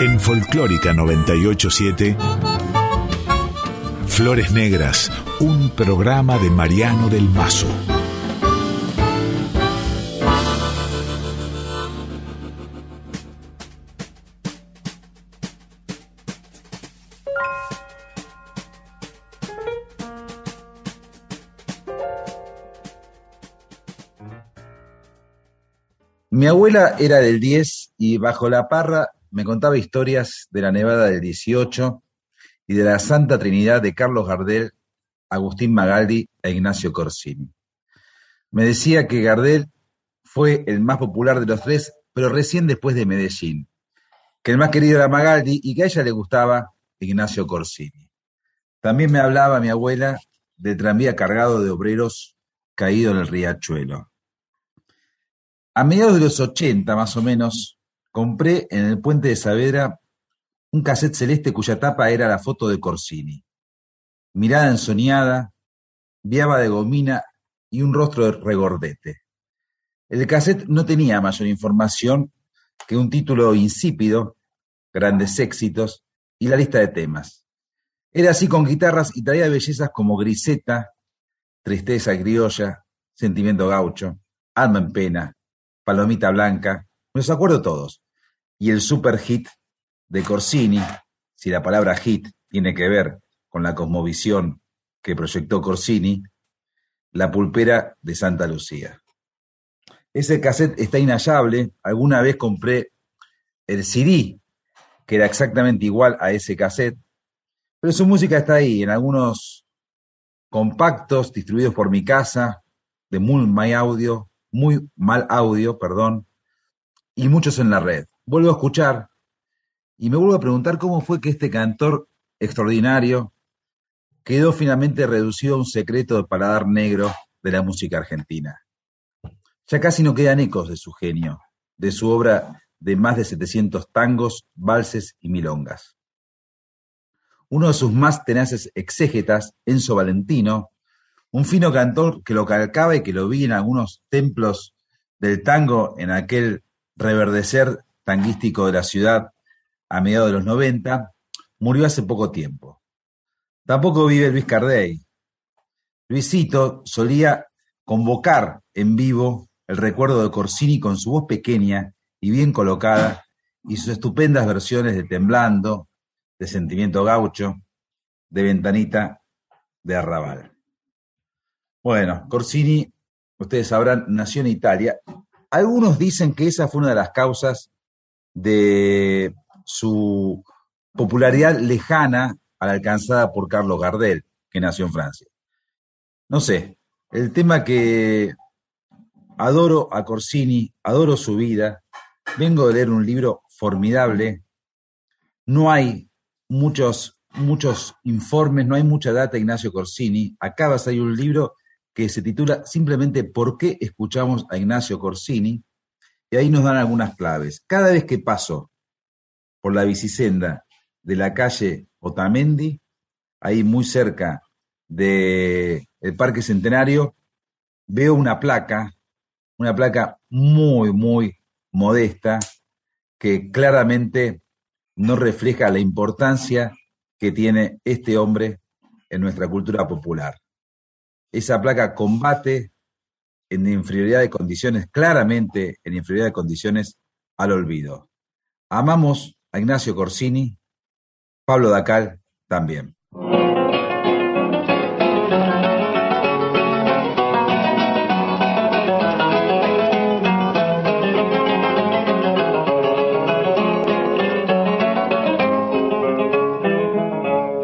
En Folclórica 987, Flores Negras, un programa de Mariano del Mazo. Mi abuela era del 10 y bajo la parra me contaba historias de la Nevada del 18 y de la Santa Trinidad de Carlos Gardel, Agustín Magaldi e Ignacio Corsini. Me decía que Gardel fue el más popular de los tres, pero recién después de Medellín, que el más querido era Magaldi y que a ella le gustaba Ignacio Corsini. También me hablaba mi abuela del tranvía cargado de obreros caído en el riachuelo. A mediados de los ochenta, más o menos, compré en el Puente de Saavedra un cassette celeste cuya tapa era la foto de Corsini. Mirada ensoñada, viaba de gomina y un rostro de regordete. El cassette no tenía mayor información que un título insípido, grandes éxitos y la lista de temas. Era así con guitarras y traía bellezas como Griseta, Tristeza criolla, Sentimiento gaucho, Alma en pena, Palomita Blanca, me los acuerdo todos. Y el super hit de Corsini, si la palabra hit tiene que ver con la cosmovisión que proyectó Corsini, La pulpera de Santa Lucía. Ese cassette está inhallable. Alguna vez compré el CD, que era exactamente igual a ese cassette, pero su música está ahí, en algunos compactos distribuidos por mi casa, de muy My Audio, muy mal audio, perdón, y muchos en la red. Vuelvo a escuchar y me vuelvo a preguntar cómo fue que este cantor extraordinario quedó finalmente reducido a un secreto de paladar negro de la música argentina. Ya casi no quedan ecos de su genio, de su obra de más de 700 tangos, valses y milongas. Uno de sus más tenaces exégetas, Enzo Valentino, un fino cantor que lo calcaba y que lo vi en algunos templos del tango en aquel reverdecer tanguístico de la ciudad a mediados de los 90, murió hace poco tiempo. Tampoco vive Luis Cardey. Luisito solía convocar en vivo el recuerdo de Corsini con su voz pequeña y bien colocada y sus estupendas versiones de Temblando, de Sentimiento Gaucho, de Ventanita, de Arrabal. Bueno, Corsini, ustedes sabrán, nació en Italia. Algunos dicen que esa fue una de las causas de su popularidad lejana a la alcanzada por Carlos Gardel, que nació en Francia. No sé, el tema que adoro a Corsini, adoro su vida, vengo de leer un libro formidable, no hay muchos, muchos informes, no hay mucha data Ignacio Corsini, acaba de salir un libro que se titula simplemente ¿Por qué escuchamos a Ignacio Corsini? Y ahí nos dan algunas claves. Cada vez que paso por la bicisenda de la calle Otamendi, ahí muy cerca del Parque Centenario, veo una placa, una placa muy, muy modesta, que claramente no refleja la importancia que tiene este hombre en nuestra cultura popular. Esa placa combate en inferioridad de condiciones, claramente en inferioridad de condiciones al olvido. Amamos a Ignacio Corsini, Pablo Dacal también.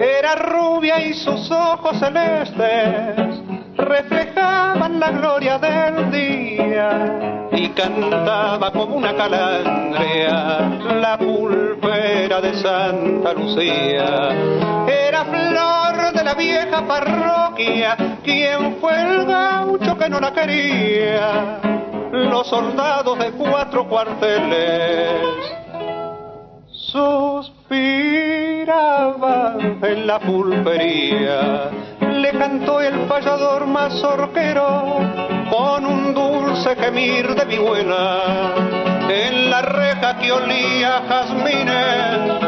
Era rubia y sus ojos celestes la gloria del día y cantaba como una calandria la pulpera de Santa Lucía. Era flor de la vieja parroquia, quien fue el gaucho que no la quería. Los soldados de cuatro cuarteles suspiraban en la pulpería cantó el payador mazorquero con un dulce gemir de vihuela. en la reja que olía jazmines,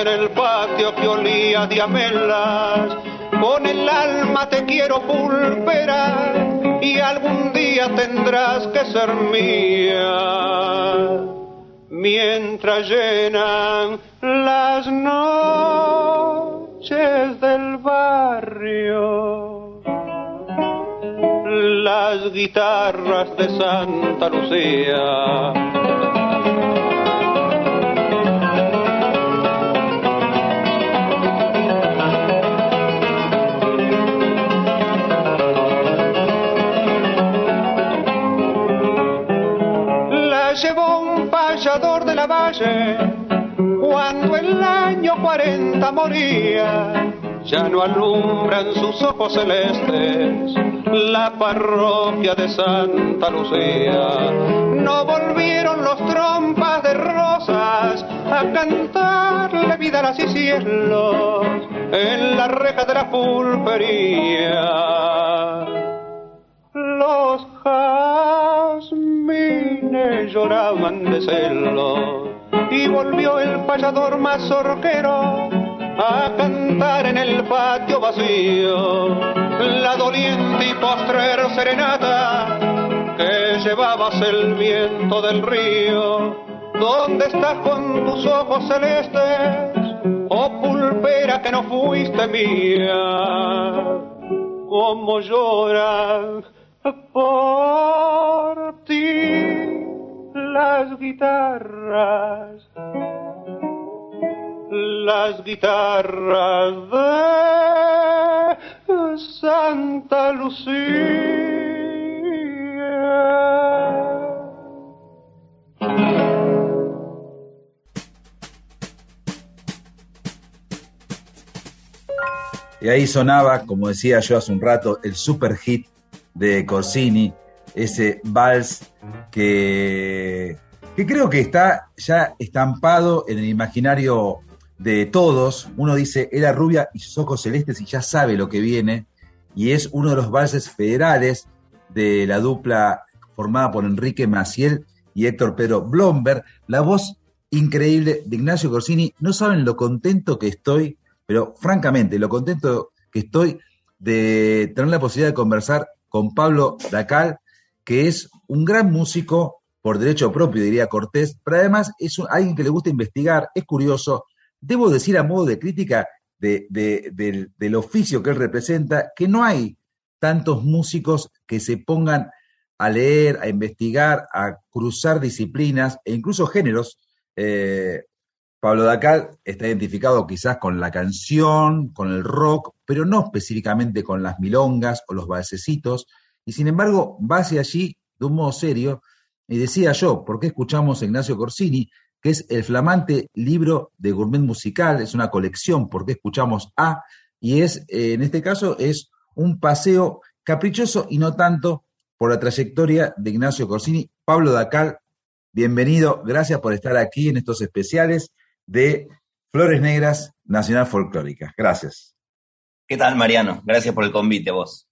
en el patio que olía diamelas, con el alma te quiero pulperar y algún día tendrás que ser mía. Mientras llenan las noches del barrio, las guitarras de Santa Lucía. De la valle, cuando el año 40 moría, ya no alumbran sus ojos celestes la parroquia de Santa Lucía. No volvieron los trompas de rosas a cantarle vidas y cielos en la reja de la pulpería. Los jazmines lloraban de celos y volvió el payador mazorquero a cantar en el patio vacío la doliente y postrer serenata que llevabas el viento del río. ¿Dónde estás con tus ojos celestes? Oh pulpera que no fuiste mía, como lloras por ti las guitarras, las guitarras de Santa Lucía. Y ahí sonaba, como decía yo hace un rato, el super hit de Corsini, ese vals que, creo que está ya estampado en el imaginario de todos. Uno dice, era rubia y sus ojos celestes y ya sabe lo que viene. Y es uno de los valses federales de la dupla formada por Enrique Maciel y Héctor Pedro Blomberg. La voz increíble de Ignacio Corsini. No saben lo contento que estoy, pero francamente, lo contento que estoy de tener la posibilidad de conversar con Pablo Dacal, que es un gran músico por derecho propio, diría Cortés, pero además es alguien que le gusta investigar, es curioso. Debo decir a modo de crítica del, oficio que él representa, que no hay tantos músicos que se pongan a leer, a investigar, a cruzar disciplinas e incluso géneros. Eh, Pablo Dacal está identificado quizás con la canción, con el rock, pero no específicamente con las milongas o los balsecitos, y sin embargo va hacia allí de un modo serio, y decía yo, ¿por qué escuchamos a Ignacio Corsini? que es el flamante libro de gourmet musical, es una colección, ¿por qué escuchamos a? Y es, eh, en este caso, es un paseo caprichoso y no tanto por la trayectoria de Ignacio Corsini. Pablo Dacal, bienvenido, gracias por estar aquí en estos especiales de Flores Negras Nacional Folclórica. Gracias. ¿Qué tal, Mariano? Gracias por el convite, vos.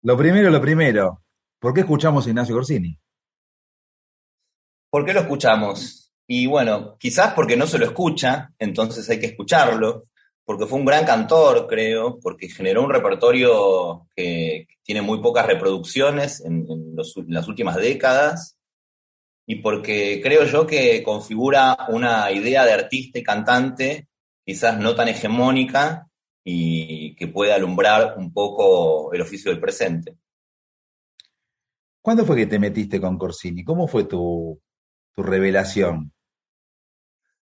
Lo primero, lo primero, ¿por qué escuchamos a Ignacio Corsini? ¿Por qué lo escuchamos? Y bueno, quizás porque no se lo escucha, entonces hay que escucharlo, porque fue un gran cantor, creo, porque generó un repertorio que tiene muy pocas reproducciones en, las últimas décadas, y porque creo yo que configura una idea de artista y cantante quizás no tan hegemónica y que puede alumbrar un poco el oficio del presente. ¿Cuándo fue que te metiste con Corsini? ¿Cómo fue tu, revelación?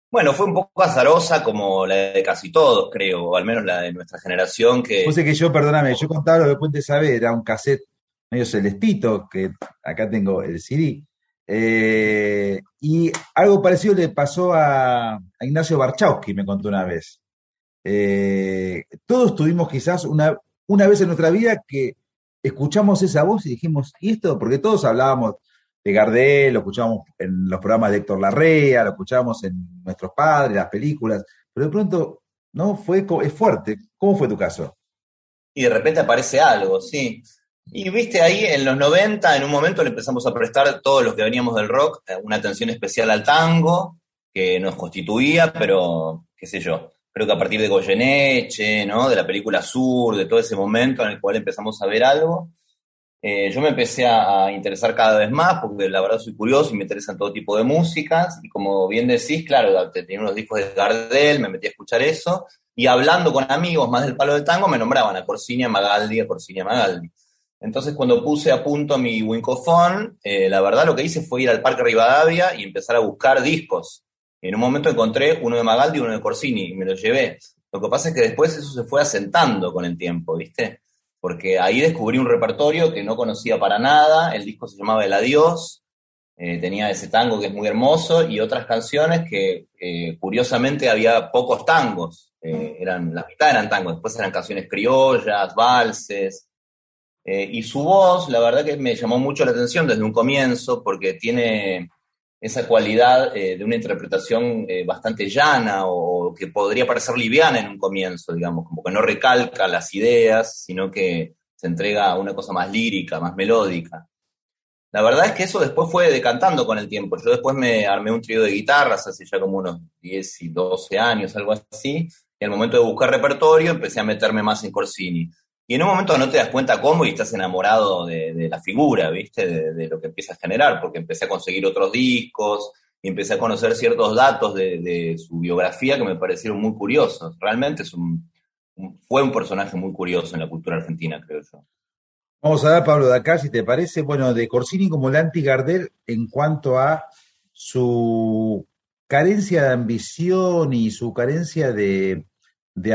Bueno, fue un poco azarosa como la de casi todos, creo, o al menos la de nuestra generación que... Puse que yo, perdóname, yo contaba lo que Puente sabe, era un cassette medio celestito, que acá tengo el CD, eh, y algo parecido le pasó a, Ignacio Barchowski, me contó una vez. Eh, todos tuvimos quizás una, una vez en nuestra vida que escuchamos esa voz y dijimos, ¿y esto? Porque todos hablábamos de Gardel, lo escuchábamos en los programas de Héctor Larrea, lo escuchábamos en nuestros padres, las películas, pero de pronto, ¿no? Fue, es fuerte. ¿Cómo fue tu caso? Y de repente aparece algo, sí. Y viste, ahí en los 90, en un momento le empezamos a prestar todos los que veníamos del rock eh, una atención especial al tango, que nos constituía, pero qué sé yo, creo que a partir de Goyeneche, ¿no? De la película Sur, de todo ese momento en el cual empezamos a ver algo, eh, yo me empecé a, interesar cada vez más, porque la verdad soy curioso y me interesan todo tipo de músicas, y como bien decís, claro, tenía unos discos de Gardel, me metí a escuchar eso, y hablando con amigos más del palo del tango, me nombraban a Corsini, a Magaldi, a Corsini, Magaldi. Entonces, cuando puse a punto mi Wincofone, eh, la verdad lo que hice fue ir al Parque Rivadavia y empezar a buscar discos. En un momento encontré uno de Magaldi y uno de Corsini y me lo llevé. Lo que pasa es que después eso se fue asentando con el tiempo, ¿viste? Porque ahí descubrí un repertorio que no conocía para nada. El disco se llamaba El Adiós. Eh, tenía ese tango que es muy hermoso y otras canciones que eh, curiosamente había pocos tangos. eran, la mitad eran tangos, después eran canciones criollas, valses, eh, y su voz, la verdad que me llamó mucho la atención desde un comienzo, porque tiene esa cualidad eh, de una interpretación eh, bastante llana o que podría parecer liviana en un comienzo, digamos, como que no recalca las ideas, sino que se entrega a una cosa más lírica, más melódica. La verdad es que eso después fue decantando con el tiempo. Yo después me armé un trío de guitarras hace ya como unos 10 y 12 años, algo así, y al momento de buscar repertorio empecé a meterme más en Corsini. Y en un momento no te das cuenta cómo y estás enamorado de, la figura, ¿viste? De, lo que empiezas a generar, porque empecé a conseguir otros discos y empecé a conocer ciertos datos de, su biografía que me parecieron muy curiosos. Realmente fue un personaje muy curioso en la cultura argentina, creo yo. Vamos a ver, Pablo, de acá, si te parece, bueno, de Corsini como el anti-Gardel en cuanto a su carencia de ambición y su carencia de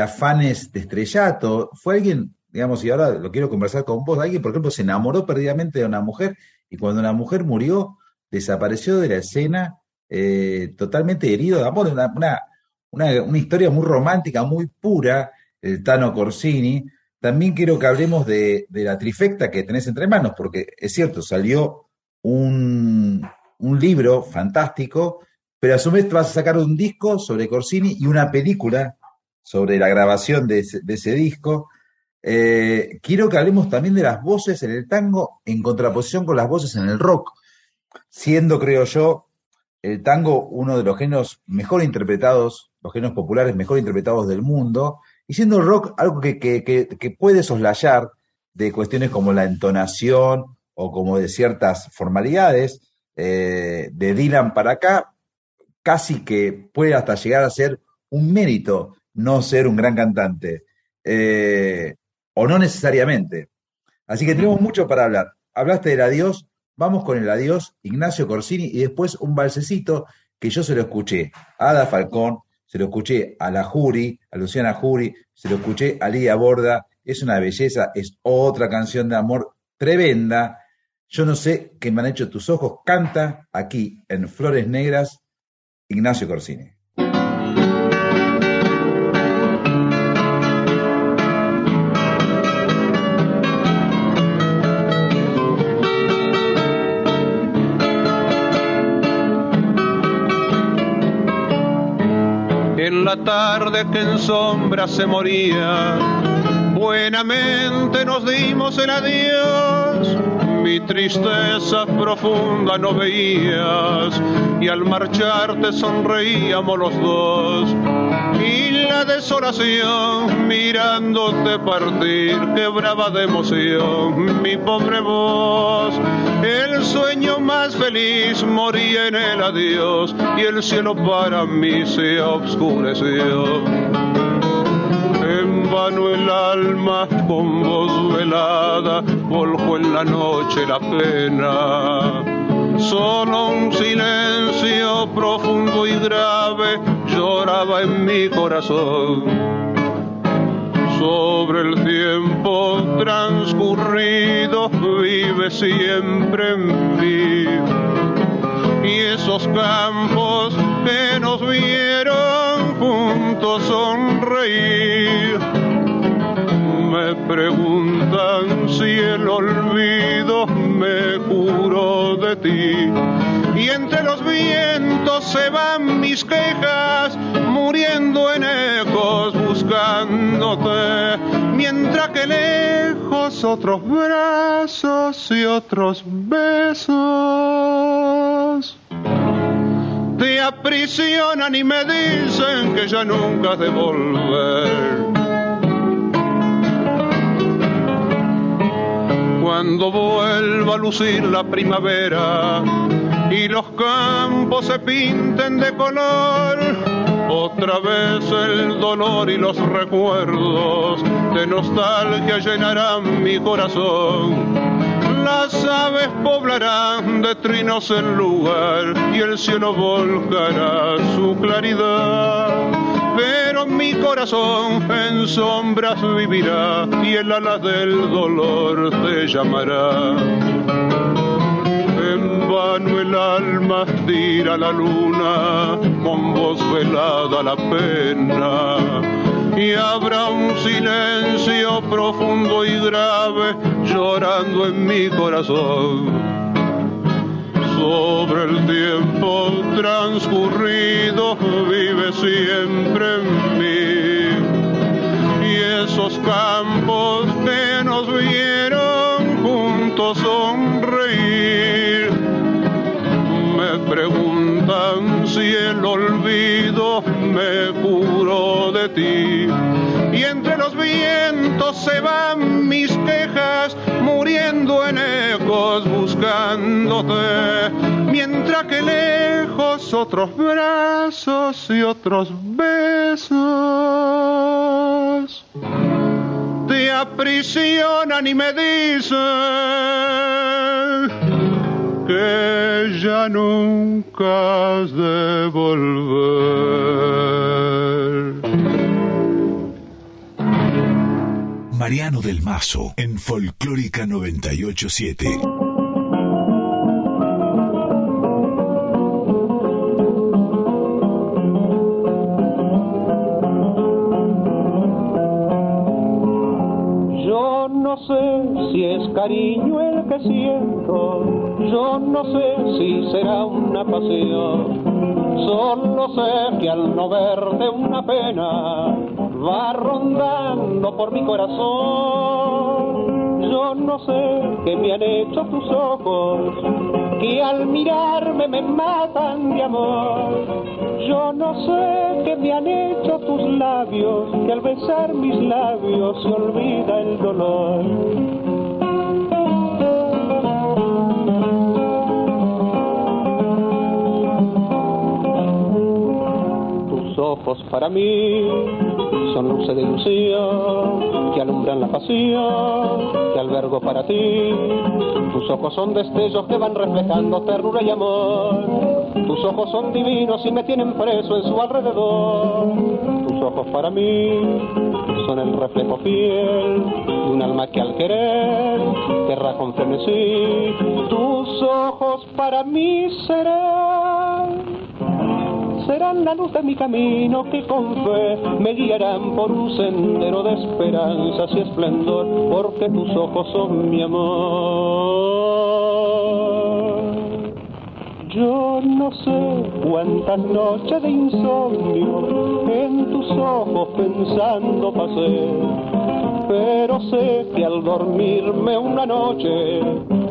afanes de estrellato. Fue alguien digamos, y ahora lo quiero conversar con vos, alguien, por ejemplo, se enamoró perdidamente de una mujer y cuando la mujer murió, desapareció de la escena eh, totalmente herido de amor, una, una, una, historia muy romántica, muy pura, el Tano Corsini. También quiero que hablemos de, de, la trifecta que tenés entre manos, porque es cierto, salió un, un libro fantástico, pero a su vez vas a sacar un disco sobre Corsini y una película sobre la grabación de ese disco. Eh, quiero que hablemos también de las voces en el tango en contraposición con las voces en el rock, siendo, creo yo, el tango uno de los géneros mejor interpretados, los géneros populares mejor interpretados del mundo, y siendo el rock algo que, puede soslayar de cuestiones como la entonación o como de ciertas formalidades, eh, de Dylan para acá, casi que puede hasta llegar a ser un mérito no ser un gran cantante. Eh, o no necesariamente. Así que tenemos mucho para hablar. Hablaste del adiós, vamos con el adiós, Ignacio Corsini, y después un balsecito que yo se lo escuché a Ada Falcón, se lo escuché a la Juri, a Luciana Juri, se lo escuché a Lidia Borda, es una belleza, es otra canción de amor tremenda. Yo no sé qué me han hecho tus ojos, canta aquí en Flores Negras, Ignacio Corsini. La tarde que en sombra se moría. Buenamente nos dimos el adiós, mi tristeza profunda no veías y al marcharte sonreíamos los dos. Y la desolación mirándote partir quebraba de emoción mi pobre voz el sueño más feliz moría en el adiós y el cielo para mí se obscureció. En vano el alma con voz velada volcó en la noche la pena. Solo un silencio profundo y grave lloraba en mi corazón sobre el tiempo transcurrido vive siempre en mí. Y esos campos que nos vieron juntos sonreír, me preguntan si el olvido me curó de ti. Y entre los vientos se van mis quejas, muriendo en ecos buscándote, mientras que lejos otros brazos y otros besos. Te aprisionan y me dicen que ya nunca has de volver. Cuando vuelva a lucir la primavera y los campos se pinten de color, otra vez el dolor y los recuerdos de nostalgia llenarán mi corazón. Las aves poblarán de trinos el lugar y el cielo volcará su claridad. Pero mi corazón en sombras vivirá y el ala del dolor te llamará vano el alma tira la luna, con voz velada la pena. Y habrá un silencio profundo y grave llorando en mi corazón. Sobre el tiempo transcurrido vive siempre en mí. Y esos campos que nos vieron juntos sonreír si el olvido me curó de ti. Y entre los vientos se van mis quejas, muriendo en ecos buscándote, mientras que lejos otros brazos y otros besos te aprisionan y me dicen que ya nunca has de volver. Mariano del Mazo en Folclórica 987. Sé si es cariño el que siento yo no sé si será una pasión, solo sé que al no verte una pena va rondando por mi corazón. Yo no sé qué me han hecho tus ojos, que al mirarme me matan de amor. Yo no sé qué me han hecho tus labios, que al besar mis labios se olvida el dolor. ojos para mí son luces de ilusión que alumbran la pasión que albergo para ti. Tus ojos son destellos que van reflejando ternura y amor. Tus ojos son divinos y me tienen preso en su alrededor. Tus ojos para mí son el reflejo fiel de un alma que al querer querrá con frenesí. Tus ojos para mí serán serán la luz de mi camino que con fe me guiarán por un sendero de esperanzas y esplendor, porque tus ojos son mi amor. Yo no sé cuántas noches de insomnio en tus ojos pensando pasé, pero sé que al dormirme una noche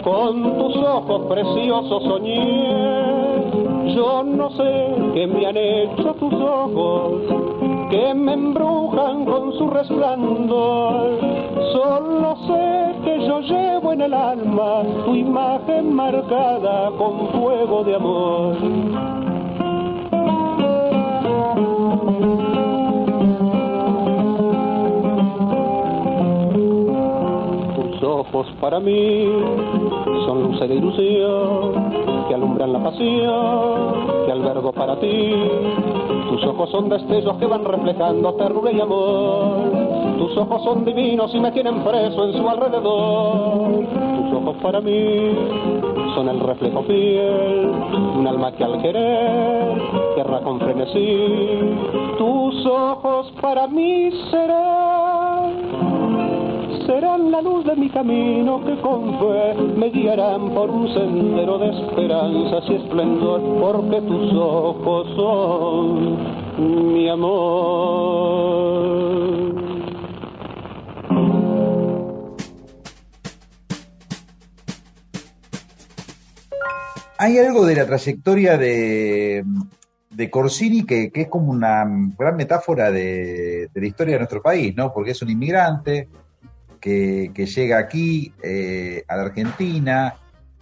con tus ojos preciosos soñé yo no sé qué me han hecho tus ojos, que me embrujan con su resplandor. Solo sé que yo llevo en el alma tu imagen marcada con fuego de amor. Tus ojos para mí son luces de ilusión que alumbran la pasión que albergo para ti. Tus ojos son destellos que van reflejando ternura y amor. Tus ojos son divinos y me tienen preso en su alrededor. Tus ojos para mí son el reflejo fiel de un alma que al querer querrá con frenesí. Tus ojos para mí serán serán la luz de mi camino que con fe me guiarán por un sendero de esperanzas y esplendor, porque tus ojos son mi amor. Hay algo de la trayectoria de, de Corsini que, es como una gran metáfora de, de la historia de nuestro país, ¿no? Porque es un inmigrante, que, llega aquí eh, a la Argentina,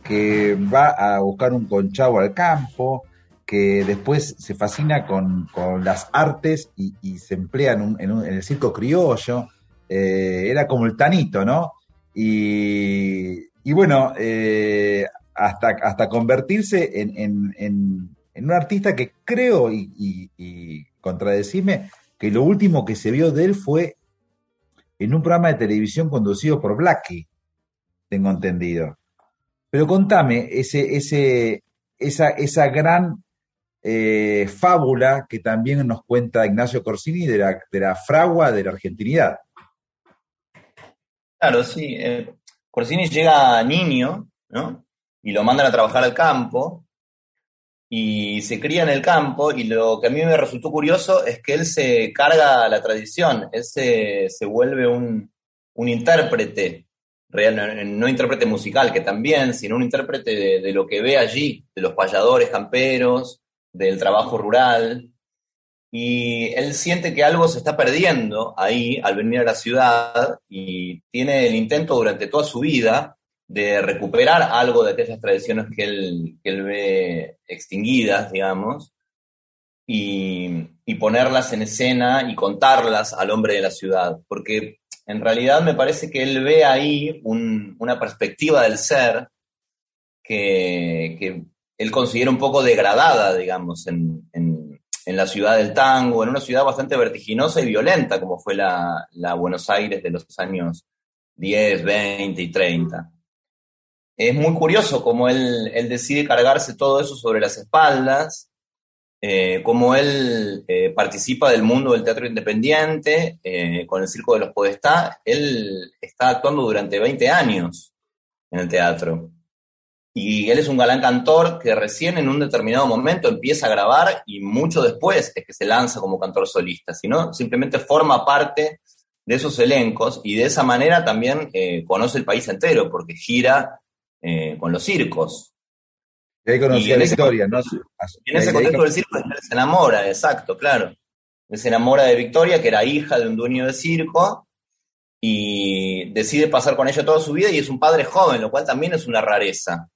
que va a buscar un conchavo al campo, que después se fascina con, las artes y, se emplea en, el circo criollo. Eh, era como el tanito, ¿no? Y, bueno, eh, hasta, hasta convertirse en en un artista que creo, y, y, contradecirme, que lo último que se vio de él fue en un programa de televisión conducido por Blackie, tengo entendido. Pero contame, ese, ese, esa, esa gran eh, fábula que también nos cuenta Ignacio Corsini de la, de la fragua de la argentinidad. Claro, sí. Eh, Corsini llega niño, ¿no? Y lo mandan a trabajar al campo, y se cría en el campo y lo que a mí me resultó curioso es que él se carga la tradición, él se, vuelve un, intérprete, real, no, intérprete musical, que también, sino un intérprete de, lo que ve allí, de los payadores camperos, del trabajo rural. Y él siente que algo se está perdiendo ahí al venir a la ciudad y tiene el intento durante toda su vida de recuperar algo de aquellas tradiciones que él, ve extinguidas, digamos, y, ponerlas en escena y contarlas al hombre de la ciudad. Porque en realidad me parece que él ve ahí una perspectiva del ser que, él considera un poco degradada, digamos, en, la ciudad del tango, en una ciudad bastante vertiginosa y violenta como fue la, la Buenos Aires de los años 10, 20 y 30 es muy curioso cómo él, decide cargarse todo eso sobre las espaldas, eh, cómo él eh, participa del mundo del teatro independiente eh, con el Circo de los Podestá. Él está actuando durante 20 años en el teatro. Y él es un galán cantor que recién en un determinado momento empieza a grabar y mucho después es que se lanza como cantor solista, sino simplemente forma parte de esos elencos y de esa manera también conoce el país entero porque gira eh, con los circos. Y ahí conocía la historia, ¿no? En ese contexto del circo él se enamora, exacto, claro. Él se enamora de Victoria, que era hija de un dueño de circo, y decide pasar con ella toda su vida y es un padre joven, lo cual también es una rareza.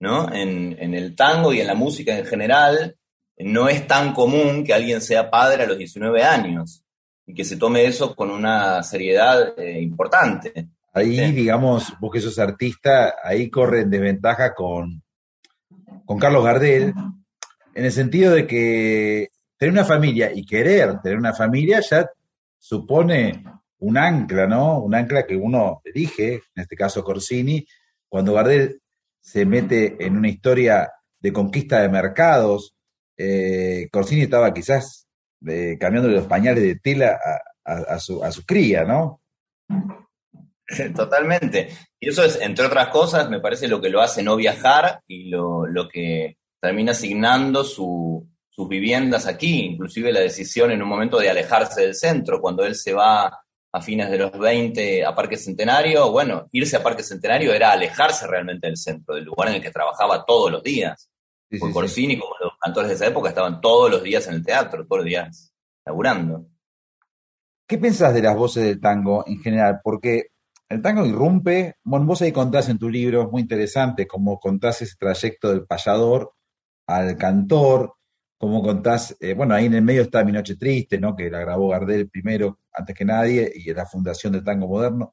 ¿no? En, el tango y en la música en general, no es tan común que alguien sea padre a los 19 años y que se tome eso con una seriedad eh, importante. Ahí, digamos, vos que sos artista, ahí corre en desventaja con, con Carlos Gardel, en el sentido de que tener una familia y querer tener una familia ya supone un ancla, ¿no? Un ancla que uno elige, en este caso Corsini, cuando Gardel se mete en una historia de conquista de mercados, eh, Corsini estaba quizás eh, cambiándole los pañales de tela a, su, a su cría, ¿no? Totalmente. Y eso es, entre otras cosas, me parece lo que lo hace no viajar y lo, que termina asignando sus viviendas aquí, inclusive la decisión en un momento de alejarse del centro, cuando él se va a fines de los 20 a Parque Centenario, bueno, irse a Parque Centenario era alejarse realmente del centro, del lugar en el que trabajaba todos los días. Sí, Por Corsini, como los cantores de esa época, estaban todos los días en el teatro, todos los días laburando. ¿Qué pensás de las voces del tango en general? Porque el tango irrumpe, bueno, vos ahí contás en tu libro, es muy interesante, cómo contás ese trayecto del payador al cantor, cómo contás, eh, bueno, ahí en el medio está Mi Noche Triste, ¿no? Que la grabó Gardel primero, antes que nadie, y la fundación del tango moderno.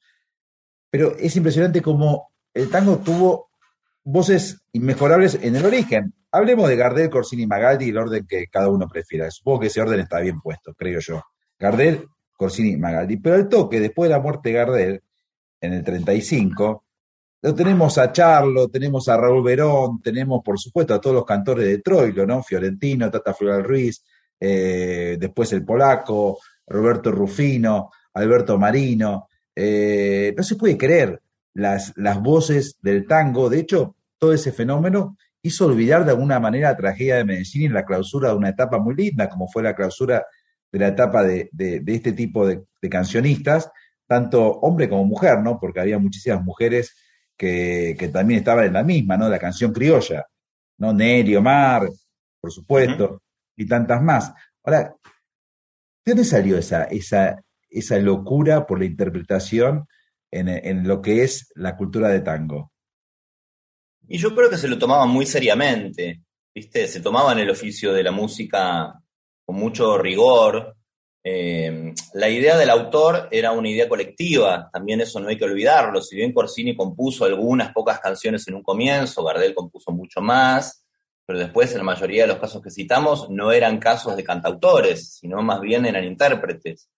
Pero es impresionante cómo el tango tuvo voces inmejorables en el origen. Hablemos de Gardel, Corsini y Magaldi el orden que cada uno prefiera. Supongo que ese orden está bien puesto, creo yo. Gardel, Corsini y Magaldi. Pero el toque, después de la muerte de Gardel, en el 35, lo tenemos a Charlo, tenemos a Raúl Verón, tenemos por supuesto a todos los cantores de Troilo, ¿no? Fiorentino, Tata Floral Ruiz, eh, después el polaco, Roberto Rufino, Alberto Marino. Eh, no se puede creer las, las voces del tango. De hecho, todo ese fenómeno hizo olvidar de alguna manera la tragedia de Medellín y la clausura de una etapa muy linda, como fue la clausura de la etapa de, este tipo de, de cancionistas, tanto hombre como mujer, ¿no? Porque había muchísimas mujeres que, que también estaban en la misma, ¿no? La canción criolla, ¿no? Nelly, Omar, por supuesto, y tantas más. Ahora, ¿de dónde salió esa, esa, esa locura por la interpretación en, en lo que es la cultura de tango? Y yo creo que se lo tomaban muy seriamente, ¿viste? Se tomaban el oficio de la música con mucho rigor. Eh, la idea del autor era una idea colectiva, también eso no hay que olvidarlo. Si bien Corsini compuso algunas pocas canciones en un comienzo, Gardel compuso mucho más, pero después en la mayoría de los casos que citamos no eran casos de cantautores, sino más bien eran intérpretes.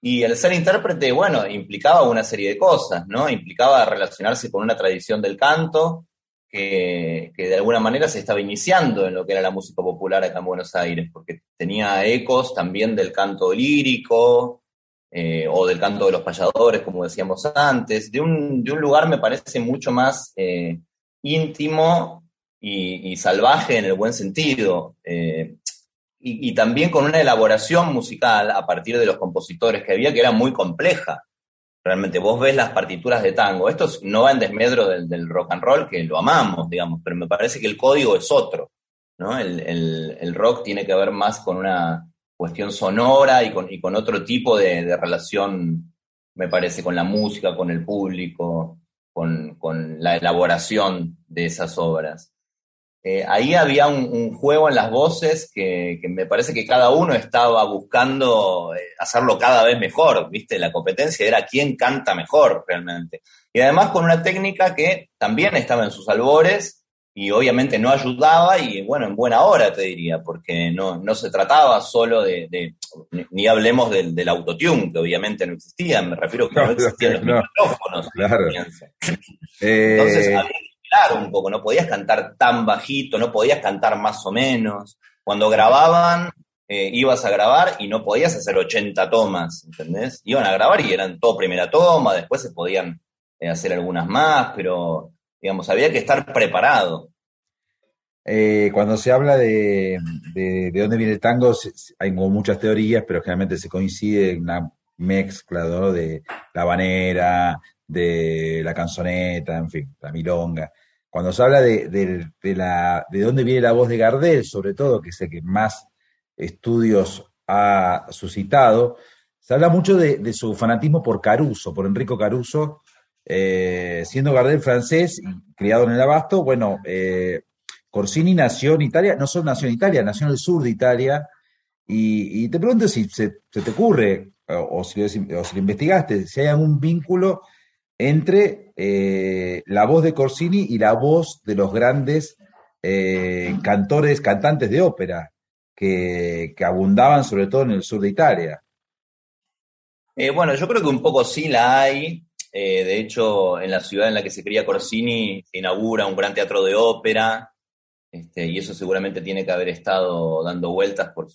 Y el ser intérprete, bueno, implicaba una serie de cosas, ¿no? Implicaba relacionarse con una tradición del canto que, de alguna manera se estaba iniciando en lo que era la música popular acá en Buenos Aires, porque tenía ecos también del canto lírico eh, o del canto de los payadores, como decíamos antes, de un, de un lugar me parece mucho más eh, íntimo y, salvaje en el buen sentido. Eh, y, también con una elaboración musical a partir de los compositores que había, que era muy compleja. Realmente, vos ves las partituras de tango, esto no va en desmedro del, rock and roll, que lo amamos, digamos, pero me parece que el código es otro, ¿no? El, rock tiene que ver más con una cuestión sonora y con, con otro tipo de, relación, me parece, con la música, con el público, con, con la elaboración de esas obras. Eh, ahí había un, juego en las voces que, me parece que cada uno estaba buscando eh, hacerlo cada vez mejor, ¿viste? La competencia era quién canta mejor realmente. Y además con una técnica que también estaba en sus albores y obviamente no ayudaba y bueno, en buena hora te diría, porque no, no se trataba solo de, ni hablemos del, del, autotune, que obviamente no existía, me refiero que no, existían los micrófonos. Claro. Entonces había un poco, no podías cantar tan bajito, no podías cantar más o menos. Cuando grababan, eh, ibas a grabar y no podías hacer 80 tomas, ¿entendés? Iban a grabar y eran todo primera toma, después se podían eh, hacer algunas más, pero, digamos, había que estar preparado. Eh, cuando se habla de, de, dónde viene el tango, hay muchas teorías, pero generalmente se coincide en una mezcla de la banera, de la canzoneta, en fin, la milonga. Cuando se habla de, la, de dónde viene la voz de Gardel, sobre todo, que es el que más estudios ha suscitado, se habla mucho de, su fanatismo por Caruso, por Enrico Caruso, eh, siendo Gardel francés criado en el Abasto, bueno, eh, Corsini nació en Italia, no solo nació en Italia, nació en el sur de Italia, y, te pregunto si se, te ocurre, o, si, lo investigaste, si hay algún vínculo entre eh, la voz de Corsini y la voz de los grandes eh, cantores, cantantes de ópera que, abundaban sobre todo en el sur de Italia. Eh, bueno, yo creo que un poco sí la hay. de hecho, en la ciudad en la que se cría Corsini se inaugura un gran teatro de ópera, este, y eso seguramente tiene que haber estado dando vueltas por,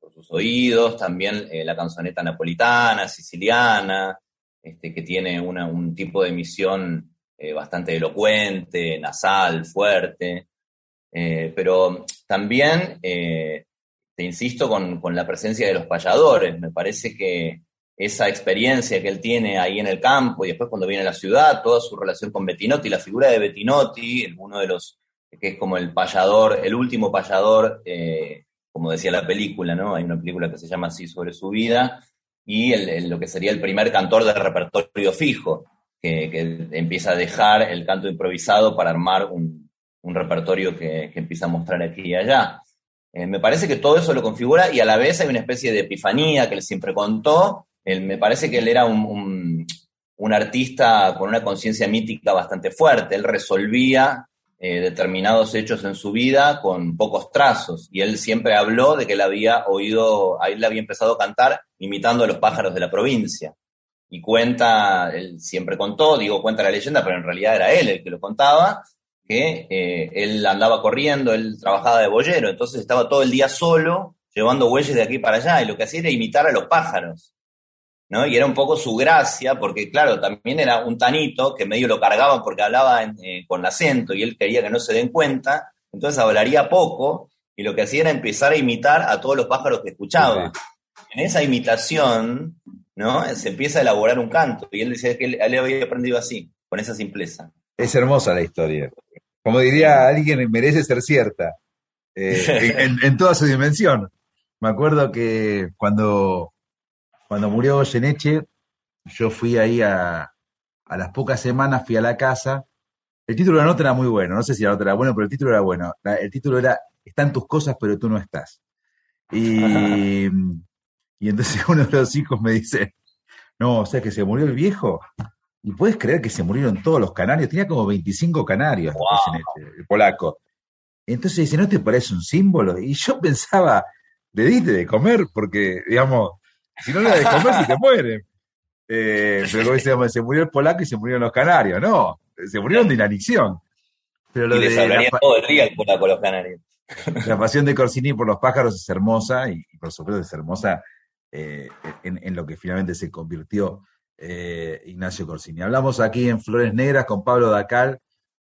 por sus oídos. También la canzoneta napolitana, siciliana, este, que tiene un tipo de emisión eh, bastante elocuente, nasal, fuerte, eh, pero también, eh, te insisto, con, la presencia de los payadores. Me parece que esa experiencia que él tiene ahí en el campo y después cuando viene a la ciudad, toda su relación con Bettinotti, la figura de Bettinotti, uno de los que es como el payador, el último payador, como decía la película, ¿no? Hay una película que se llama así sobre su vida, y lo que sería el primer cantor de repertorio fijo, que, empieza a dejar el canto improvisado para armar un, repertorio que, empieza a mostrar aquí y allá. Eh, me parece que todo eso lo configura y a la vez hay una especie de epifanía que él siempre contó. me parece que él era un, un artista con una conciencia mítica bastante fuerte. Él resolvía eh, determinados hechos en su vida con pocos trazos. Y él siempre habló de que él había oído, a él había empezado a cantar imitando a los pájaros de la provincia. Y cuenta, él siempre contó, digo, cuenta la leyenda, pero en realidad era él el que lo contaba, que eh, él andaba corriendo, él trabajaba de boyero, entonces estaba todo el día solo, llevando bueyes de aquí para allá, y lo que hacía era imitar a los pájaros. Y era un poco su gracia, porque claro, también era un tanito que medio lo cargaban porque hablaba eh, con acento y él quería que no se den cuenta, entonces hablaría poco y lo que hacía era empezar a imitar a todos los pájaros que escuchaba. En esa imitación, ¿no? Se empieza a elaborar un canto y él decía que él, había aprendido así. con esa simpleza. Es hermosa la historia. Como diría alguien, merece ser cierta, eh, en, toda su dimensión. Me acuerdo que cuando, cuando murió Goyeneche, yo fui ahí a, a las pocas semanas, fui a la casa. El título de la nota era muy bueno, no sé si la nota era buena, pero el título era bueno. El título era Están tus cosas, pero tú no estás. Y, y entonces uno de los hijos me dice, no, o sea que se murió el viejo. Y puedes creer que se murieron todos los canarios. Tenía como 25 canarios, el polaco. Entonces dice, ¿no te parece un símbolo? Y yo pensaba, le diste de comer, porque, digamos, si no le das de comer, se te muere. Eh, pero como se murió el polaco y se murieron los canarios. No, se murieron de inanición. Pero lo y les hablaría todo el día el polaco a los canarios. La pasión de Corsini por los pájaros es hermosa y, por supuesto es hermosa eh, en, lo que finalmente se convirtió eh, Ignacio Corsini. Hablamos aquí en Flores Negras con Pablo Dacal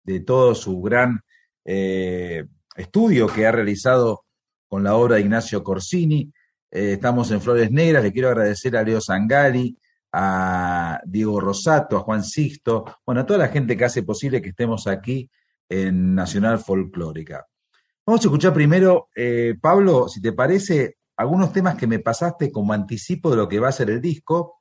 de todo su gran eh, estudio que ha realizado con la obra de Ignacio Corsini. Estamos en Flores Negras, le quiero agradecer a Leo Sangali, a Diego Rosato, a Juan Sisto, bueno, a toda la gente que hace posible que estemos aquí en Nacional Folclórica. Vamos a escuchar primero, eh, Pablo, si te parece, algunos temas que me pasaste como anticipo de lo que va a ser el disco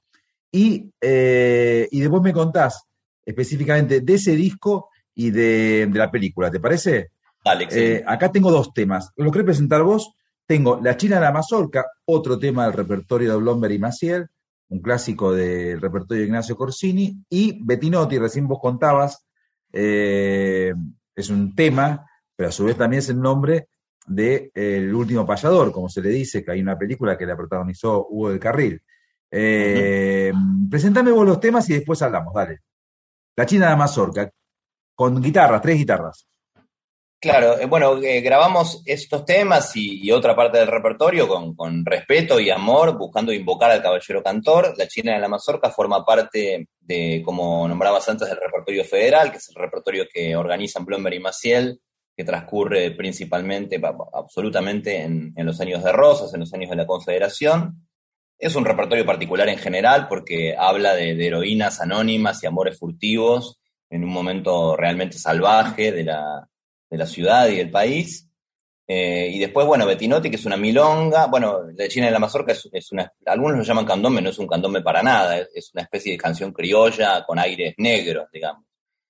y, eh, y después me contás específicamente de ese disco y de, la película, ¿te parece? Dale, eh, acá tengo dos temas. Los querés presentar vos. Tengo La China de la Mazorca, otro tema del repertorio de Blomberg y Maciel, un clásico del repertorio de Ignacio Corsini, y Bettinotti, recién vos contabas, es un tema pero a su vez también es el nombre de eh, El último payador, como se le dice, que hay una película que la protagonizó Hugo del Carril. Eh, presentame vos los temas y después hablamos, dale. La China de la Mazorca, con guitarras, tres guitarras. Claro, eh, bueno, grabamos estos temas y, otra parte del repertorio con, con, respeto y amor, buscando invocar al caballero cantor. La China de la Mazorca forma parte de, como nombrabas antes, del repertorio federal, que es el repertorio que organizan Blomberg y Maciel que transcurre principalmente, absolutamente en, los años de Rosas, en los años de la Confederación. Es un repertorio particular en general porque habla de, heroínas anónimas y amores furtivos en un momento realmente salvaje de la, ciudad y del país. Eh, y después, bueno, Betinotti, que es una milonga, bueno, de China de la Mazorca es, una, algunos lo llaman candombe, no es un candombe para nada, es una especie de canción criolla con aires negros, digamos.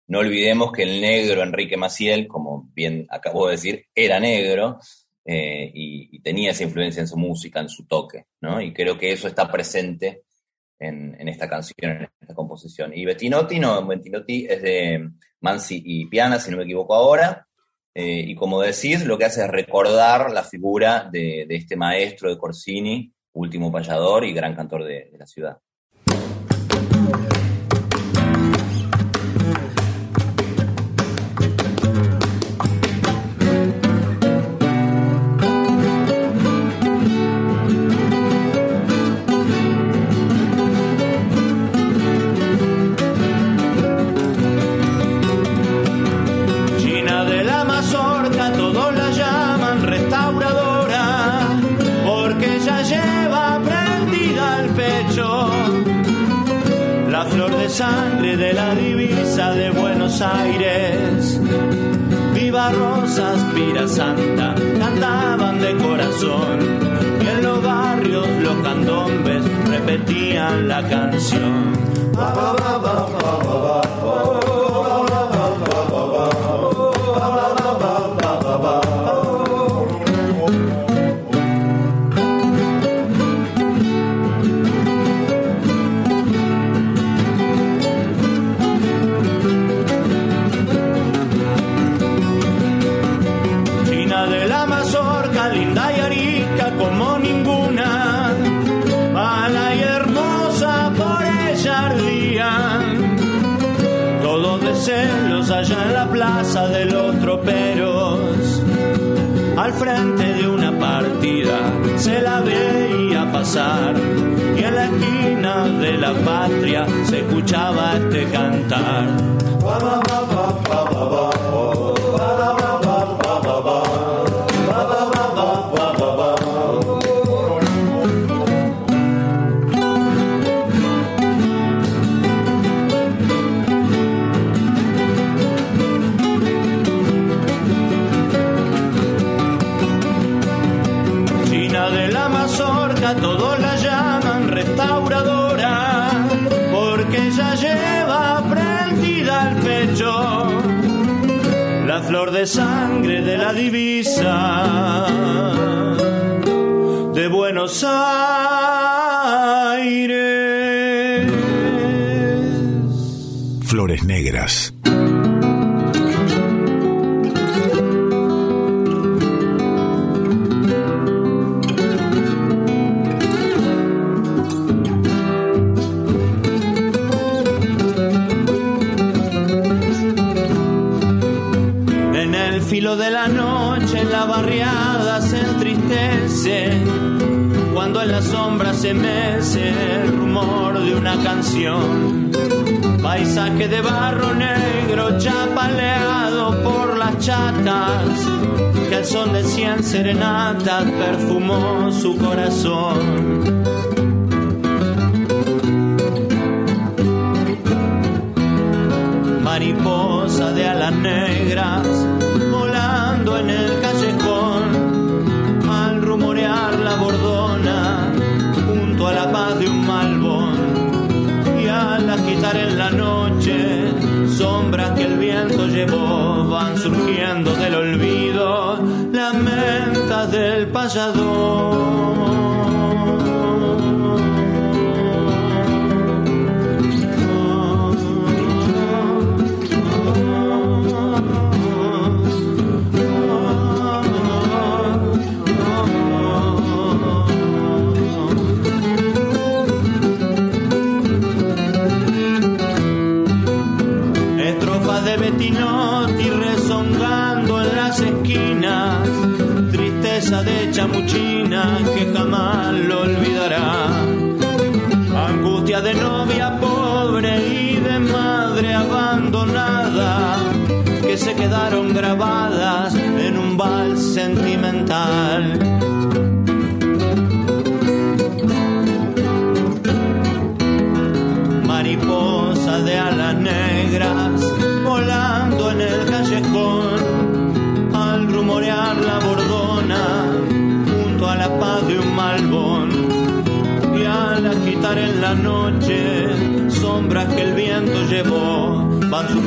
No olvidemos que el negro Enrique Maciel, como bien acabo de decir, era negro eh, y, tenía esa influencia en su música, en su toque, ¿no? Y creo que eso está presente en, esta canción, en esta composición. Y Bettinotti, no, Bettinotti es de Mansi y Piana, si no me equivoco ahora, eh, y como decís, lo que hace es recordar la figura de, este maestro de Corsini, último payador y gran cantor de la ciudad. Sangre de la divisa de Buenos Aires. Viva Rosas, Pira Santa, cantaban de corazón. Y en los barrios los candombes repetían la canción. de y en la esquina de la patria se escuchaba este cantar. De sangre de la divisa de Buenos Aires. Flores negras. Filo de la noche en la barriada se entristece, cuando en la sombra se mece el rumor de una canción. Paisaje de barro negro chapaleado por las chatas, que al son de cien serenatas perfumó su corazón. mariposa de alas negras la noche, sombras que el viento llevó, van surgiendo del olvido, las mentas del payador.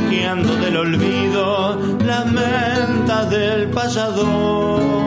Surgiendo del olvido las mentas del payador.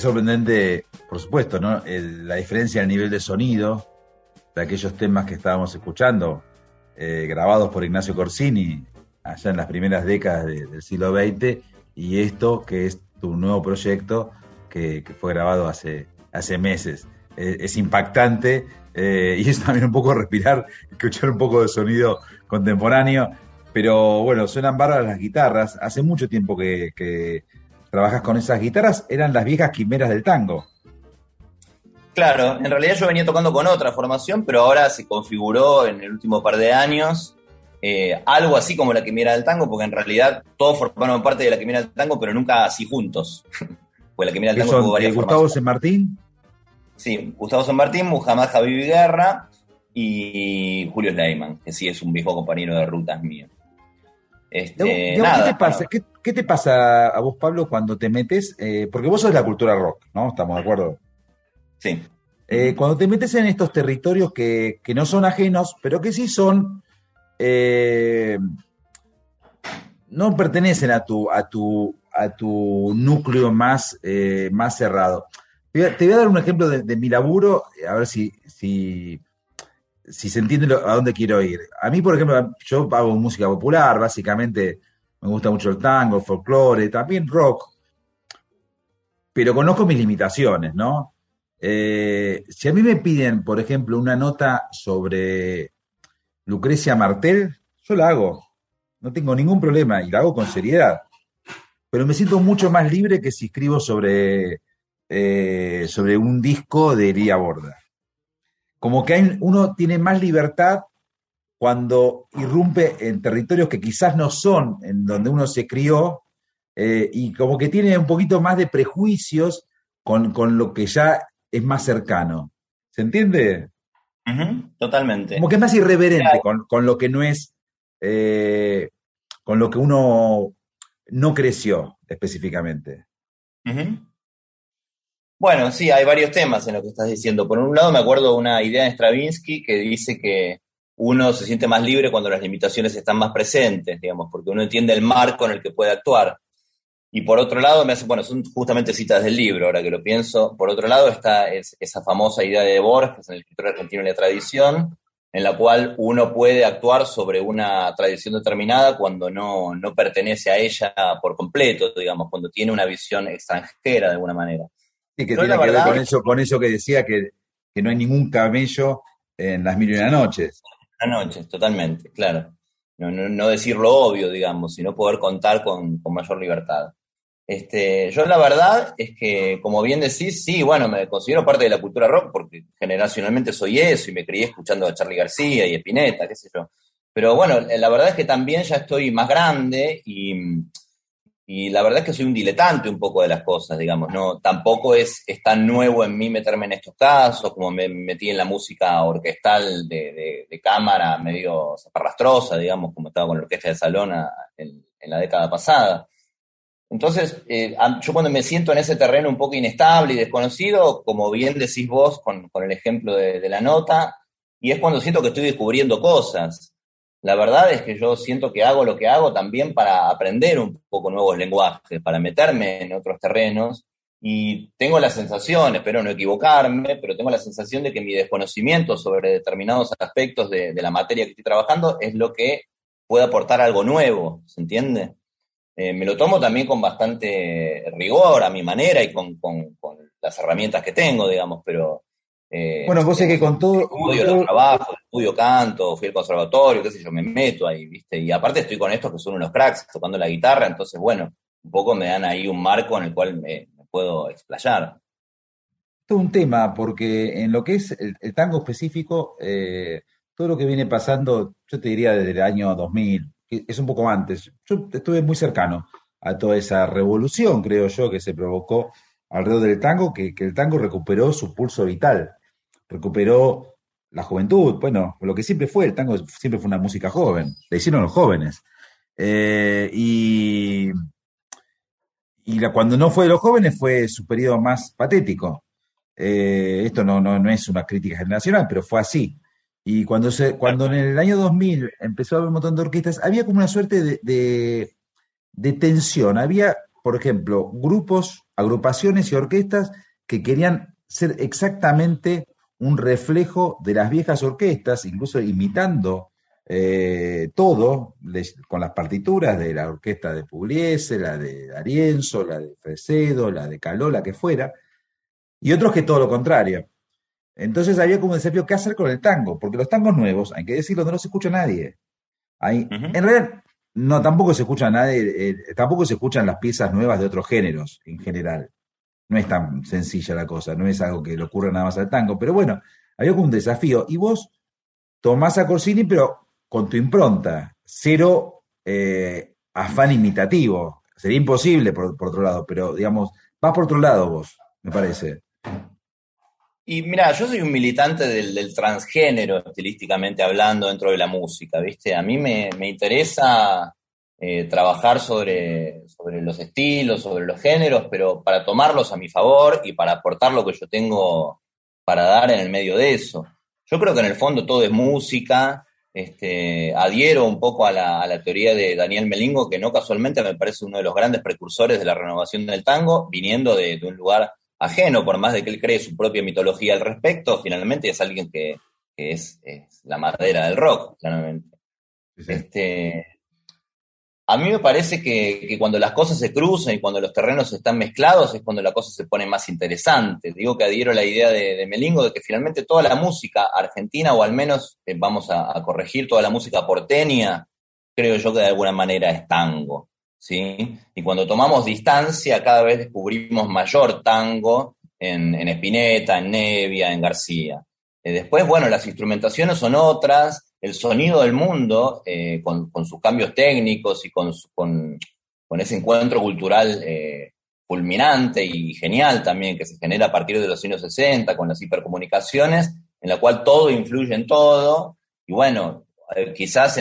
Sorprendente, por supuesto, ¿no? la diferencia en el nivel de sonido de aquellos temas que estábamos escuchando, eh, grabados por Ignacio Corsini allá en las primeras décadas del siglo XX, y esto que es tu nuevo proyecto que, fue grabado hace, hace meses. es impactante eh, y es también un poco respirar, escuchar un poco de sonido contemporáneo, pero bueno, suenan bárbaras las guitarras. Hace mucho tiempo que trabajas con esas guitarras, eran las viejas quimeras del tango. Claro, en realidad yo venía tocando con otra formación, pero ahora se configuró en el último par de años eh, algo así como la quimera del tango, porque en realidad todos formaron parte de la quimera del tango, pero nunca así juntos. pues la quimera del tango tuvo varias eh, Gustavo San Martín? Sí, Gustavo San Martín, Muhammad Javi Guerra y Julio Sleiman, que sí es un viejo compañero de rutas mío. Este, ¿qué, te pasa, ¿qué, te pasa a vos, Pablo, cuando te metes? Eh, porque vos sos la cultura rock, ¿no? ¿Estamos de acuerdo? Sí. Eh, cuando te metes en estos territorios que, no son ajenos, pero que sí son. Eh, no pertenecen a tu, a tu, a tu núcleo más, más cerrado. Te voy, a, dar un ejemplo de, de mi laburo, a ver si, si, si se entiende a dónde quiero ir. A mí, por ejemplo, yo hago música popular, básicamente me gusta mucho el tango, el folclore, también rock, pero conozco mis limitaciones, ¿no? Eh, si a mí me piden, por ejemplo, una nota sobre Lucrecia Martel, yo la hago, no tengo ningún problema y la hago con seriedad. pero me siento mucho más libre que si escribo sobre, eh, sobre un disco de Elía Borda. Como que uno tiene más libertad cuando irrumpe en territorios que quizás no son en donde uno se crió eh, y como que tiene un poquito más de prejuicios con, lo que ya es más cercano. ¿Se entiende? totalmente. Como que es más irreverente con, lo que no es, eh, con lo que uno no creció específicamente. Bueno, sí, hay varios temas en lo que estás diciendo. Por un lado, me acuerdo de una idea de Stravinsky que dice que uno se siente más libre cuando las limitaciones están más presentes, digamos, porque uno entiende el marco en el que puede actuar. Y por otro lado, me hace, bueno, son justamente citas del libro, ahora que lo pienso. Por otro lado está esa famosa idea de Borges, en el escritor argentino de la tradición, en la cual uno puede actuar sobre una tradición determinada cuando no, no pertenece a ella por completo, digamos, cuando tiene una visión extranjera de alguna manera. Sí, que tiene que ver con eso, con eso que decía que, que no hay ningún camello en las mil y una noches. Noches, totalmente, claro. No, no, no, decir lo obvio, digamos, sino poder contar con, con mayor libertad. Este, yo la verdad es que, como bien decís, sí, bueno, me considero parte de la cultura rock porque generacionalmente soy eso y me crié escuchando a Charlie García y Spinetta, qué sé yo. Pero bueno, la verdad es que también ya estoy más grande y, y la verdad es que soy un diletante un poco de las cosas, digamos, no, tampoco es, tan nuevo en mí meterme en estos casos, como me metí en la música orquestal de, de, cámara medio zaparrastrosa, digamos, como estaba con la orquesta de salón en la década pasada. Entonces, eh, yo cuando me siento en ese terreno un poco inestable y desconocido, como bien decís vos con, el ejemplo de, la nota, y es cuando siento que estoy descubriendo cosas. La verdad es que yo siento que hago lo que hago también para aprender un poco nuevos lenguajes, para meterme en otros terrenos, y tengo la sensación, espero no equivocarme, pero tengo la sensación de que mi desconocimiento sobre determinados aspectos de, de la materia que estoy trabajando es lo que puede aportar algo nuevo, ¿se entiende? Eh, me lo tomo también con bastante rigor, a mi manera y con, las herramientas que tengo, digamos, pero... Eh, bueno, vos sé que con todo... Estudio estudio canto, fui al conservatorio, qué sé yo, me meto ahí, ¿viste? Y aparte estoy con estos que son unos cracks tocando la guitarra, entonces, bueno, un poco me dan ahí un marco en el cual me, puedo explayar. Es un tema, porque en lo que es el, tango específico, eh, todo lo que viene pasando, yo te diría desde el año 2000, es un poco antes. Yo estuve muy cercano a toda esa revolución, creo yo, que se provocó alrededor del tango, que, el tango recuperó su pulso vital, recuperó la juventud, bueno, lo que siempre fue, el tango siempre fue una música joven, la hicieron los jóvenes. Eh, y y cuando no fue de los jóvenes fue su periodo más patético. Eh, esto no, no, no es una crítica generacional, pero fue así. Y cuando, se, cuando en el año 2000 empezó a haber un montón de orquestas, había como una suerte de, de, tensión. Había, por ejemplo, grupos, agrupaciones y orquestas que querían ser exactamente un reflejo de las viejas orquestas, incluso imitando eh, todo, con las partituras de la orquesta de Pugliese, la de D'Arienzo, la de Fresedo, la de Caló, la que fuera, y otros que todo lo contrario. Entonces había como un desafío, ¿qué hacer con el tango? Porque los tangos nuevos, hay que decirlo, no los escucha nadie. En realidad, no, tampoco se escucha nadie, eh, tampoco se escuchan las piezas nuevas de otros géneros en general. No es tan sencilla la cosa, no es algo que le ocurra nada más al tango, pero bueno, había un desafío. Y vos tomás a Corsini, pero con tu impronta, cero eh, afán imitativo. Sería imposible por, otro lado, pero digamos, vas por otro lado vos, me parece. Y mira, yo soy un militante del, transgénero, estilísticamente hablando, dentro de la música, ¿viste? A mí me, interesa eh, trabajar sobre, sobre los estilos, sobre los géneros, pero para tomarlos a mi favor y para aportar lo que yo tengo para dar en el medio de eso. Yo creo que en el fondo todo es música. Este, adhiero un poco a la, a la teoría de Daniel Melingo, que no casualmente me parece uno de los grandes precursores de la renovación del tango, viniendo de, de un lugar ajeno, por más de que él cree su propia mitología al respecto, finalmente es alguien que, es, la madera del rock, claramente. Este, a mí me parece que, cuando las cosas se cruzan y cuando los terrenos están mezclados es cuando la cosa se pone más interesante. Digo que adhiero a la idea de, Melingo de que finalmente toda la música argentina, o al menos eh, vamos a, corregir toda la música porteña, creo yo que de alguna manera es tango. ¿sí? Y cuando tomamos distancia, cada vez descubrimos mayor tango en, en Spinetta, en Nevia, en García. Eh, después, bueno, las instrumentaciones son otras, el sonido del mundo, eh, con, sus cambios técnicos y con, con, ese encuentro cultural eh, fulminante y genial también que se genera a partir de los años 60 con las hipercomunicaciones, en la cual todo influye en todo. Y bueno, quizás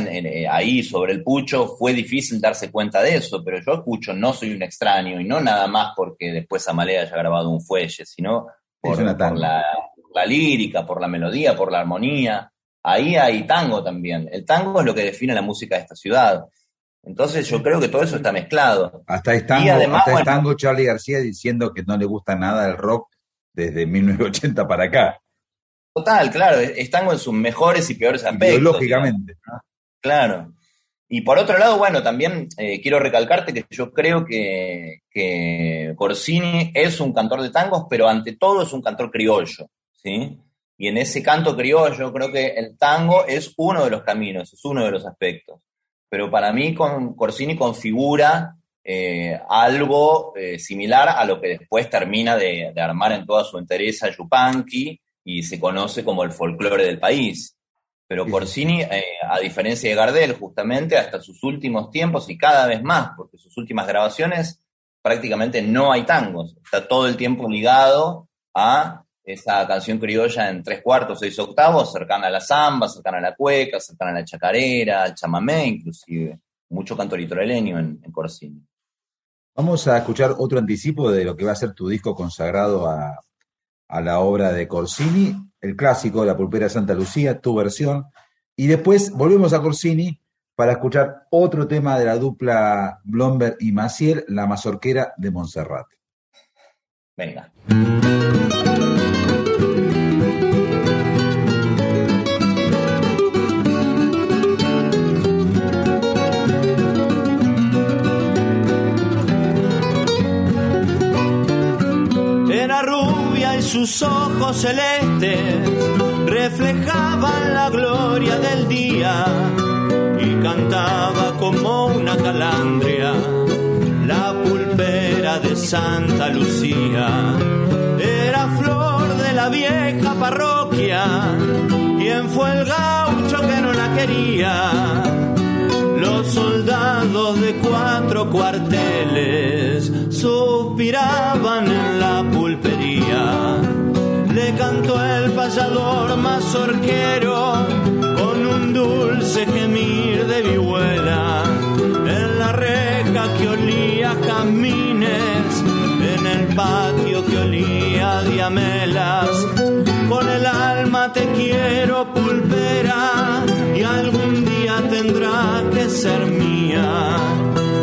ahí sobre el pucho fue difícil darse cuenta de eso, pero yo escucho No soy un extraño y no nada más porque después Amalea haya grabado un fuelle, sino por, la, la lírica, por la melodía, por la armonía. Ahí hay tango también. El tango es lo que define la música de esta ciudad. Entonces yo creo que todo eso está mezclado. Hasta es tango, hasta tango Charlie García diciendo que no le gusta nada el rock desde 1980 para acá. Total, claro, es tango en sus mejores y peores aspectos. Lógicamente. Claro. Y por otro lado, bueno, también eh, quiero recalcarte que yo creo que, que Corsini es un cantor de tangos, pero ante todo es un cantor criollo. ¿sí? Y en ese canto criollo creo que el tango es uno de los caminos, es uno de los aspectos. Pero para mí con Corsini configura eh, algo eh, similar a lo que después termina de, armar en toda su entereza Yupanqui y se conoce como el folclore del país. Pero Corsini, eh, a diferencia de Gardel, justamente hasta sus últimos tiempos y cada vez más, porque sus últimas grabaciones prácticamente no hay tangos, está todo el tiempo ligado a esa canción criolla en tres cuartos, seis octavos, cercana a la samba, cercana a la cueca, cercana a la chacarera, al chamamé inclusive. Mucho canto litoraleño en, en Corsini. Vamos a escuchar otro anticipo de lo que va a ser tu disco consagrado a, a la obra de Corsini, el clásico La Pulpera de Santa Lucía, tu versión, y después volvemos a Corsini para escuchar otro tema de la dupla Blomberg y Maciel, La Mazorquera de Montserrat. Venga. Sus ojos celestes reflejaban la gloria del día y cantaba como una calandria la pulpera de Santa Lucía. Era flor de la vieja parroquia, quien fue el gaucho que no la quería. Los soldados de cuatro cuarteles suspiraban en la pulpería. Le cantó el payador mazorquero con un dulce gemir de vihuela. En la reja que olía jazmines, en el patio que olía diamelas. Con el alma te quiero pulpera ser mía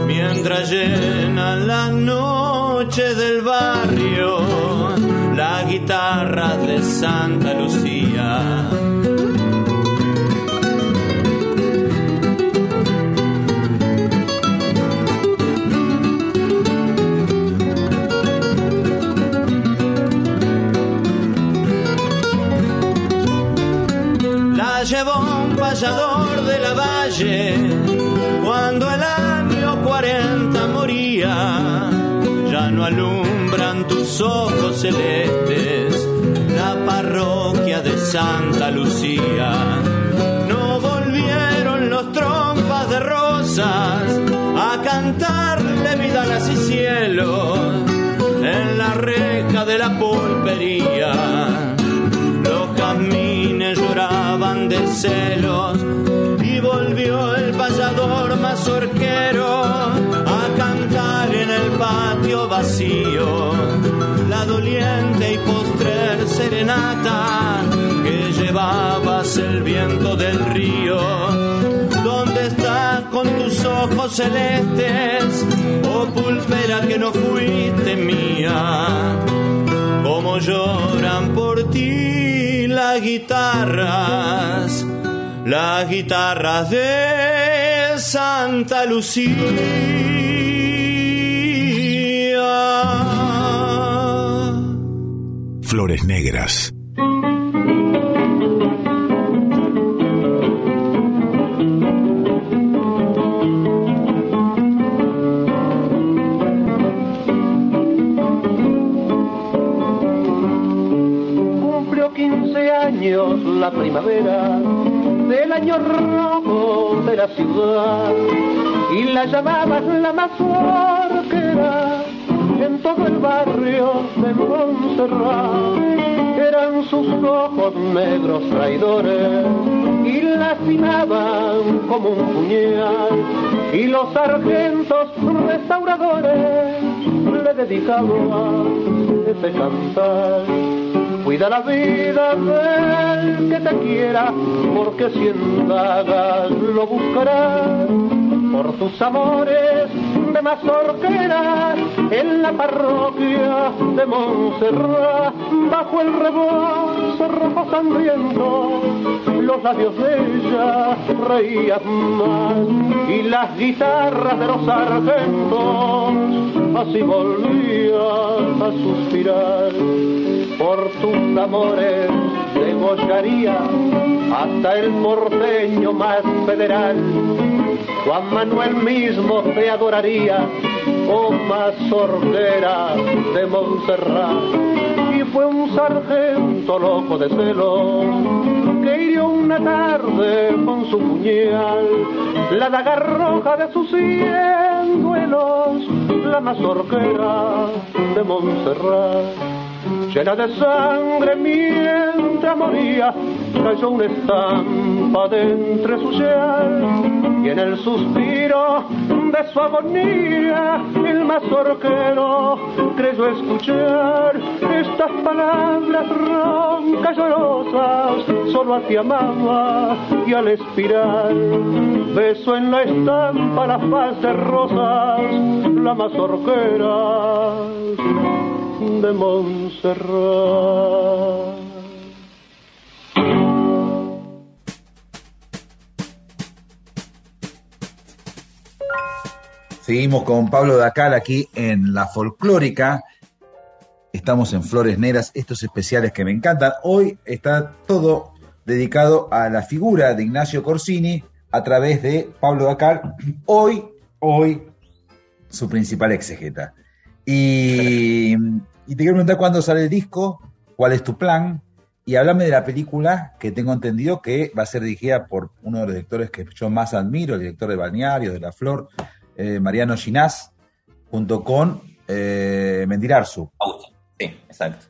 mientras llena la noche del barrio la guitarra de Santa Lucía. Llevó un payador de la valle alumbran tus ojos celestes la parroquia de Santa Lucía. No volvieron los trompas de rosas a cantarle vidalas y cielos en la reja de la pulpería. Los jazmines lloraban de celos volvió el payador mazorquero patio vacío la doliente y postrer serenata que llevabas el viento del río. ¿Dónde estás con tus ojos celestes, oh pulpera que no fuiste mía? Como lloran por ti las guitarras las guitarras de Santa Lucía. Flores negras. Cumplió quince años la primavera del año rojo de la ciudad y la llamabas la más orquera todo el barrio de Montserrat. Eran sus ojos negros traidores y lastimaban como un puñal y los sargentos restauradores le dedicaban ese cantar. Cuida la vida del que te quiera, porque si indagas lo buscarás por tus amores de mazorquera en la parroquia de Montserrat, bajo el rebozo rojo sangriento, los labios de ella reían más y las guitarras de los sargentos así volvían a suspirar por tus amores degollaría hasta el porteño más federal. Juan Manuel mismo te adoraría, oh mazorquera de Montserrat. Y fue un sargento loco de celos que hirió una tarde con su puñal la daga roja de sus cien duelos, la mazorquera de Montserrat llena de sangre mientras moría, cayó una estampa de entre su yal y en el suspiro de su agonía el mazorquero creyó escuchar estas palabras roncas llorosas, solo a ti amaba y al expirar beso en la estampa las de rosas, la mazorquera de Montserrat. Seguimos con Pablo Dacal aquí en La Folclórica. Estamos en Flores Negras, estos especiales que me encantan. Hoy está todo dedicado a la figura de Ignacio Corsini a través de Pablo Dacal. Hoy, hoy, su principal exegeta. Y, te quiero preguntar cuándo sale el disco, cuál es tu plan, y háblame de la película que tengo entendido que va a ser dirigida por uno de los directores que yo más admiro, el director de Balneario, de La Flor, eh, Mariano Ginás, junto con eh, Mendirarzu. Sí, exacto.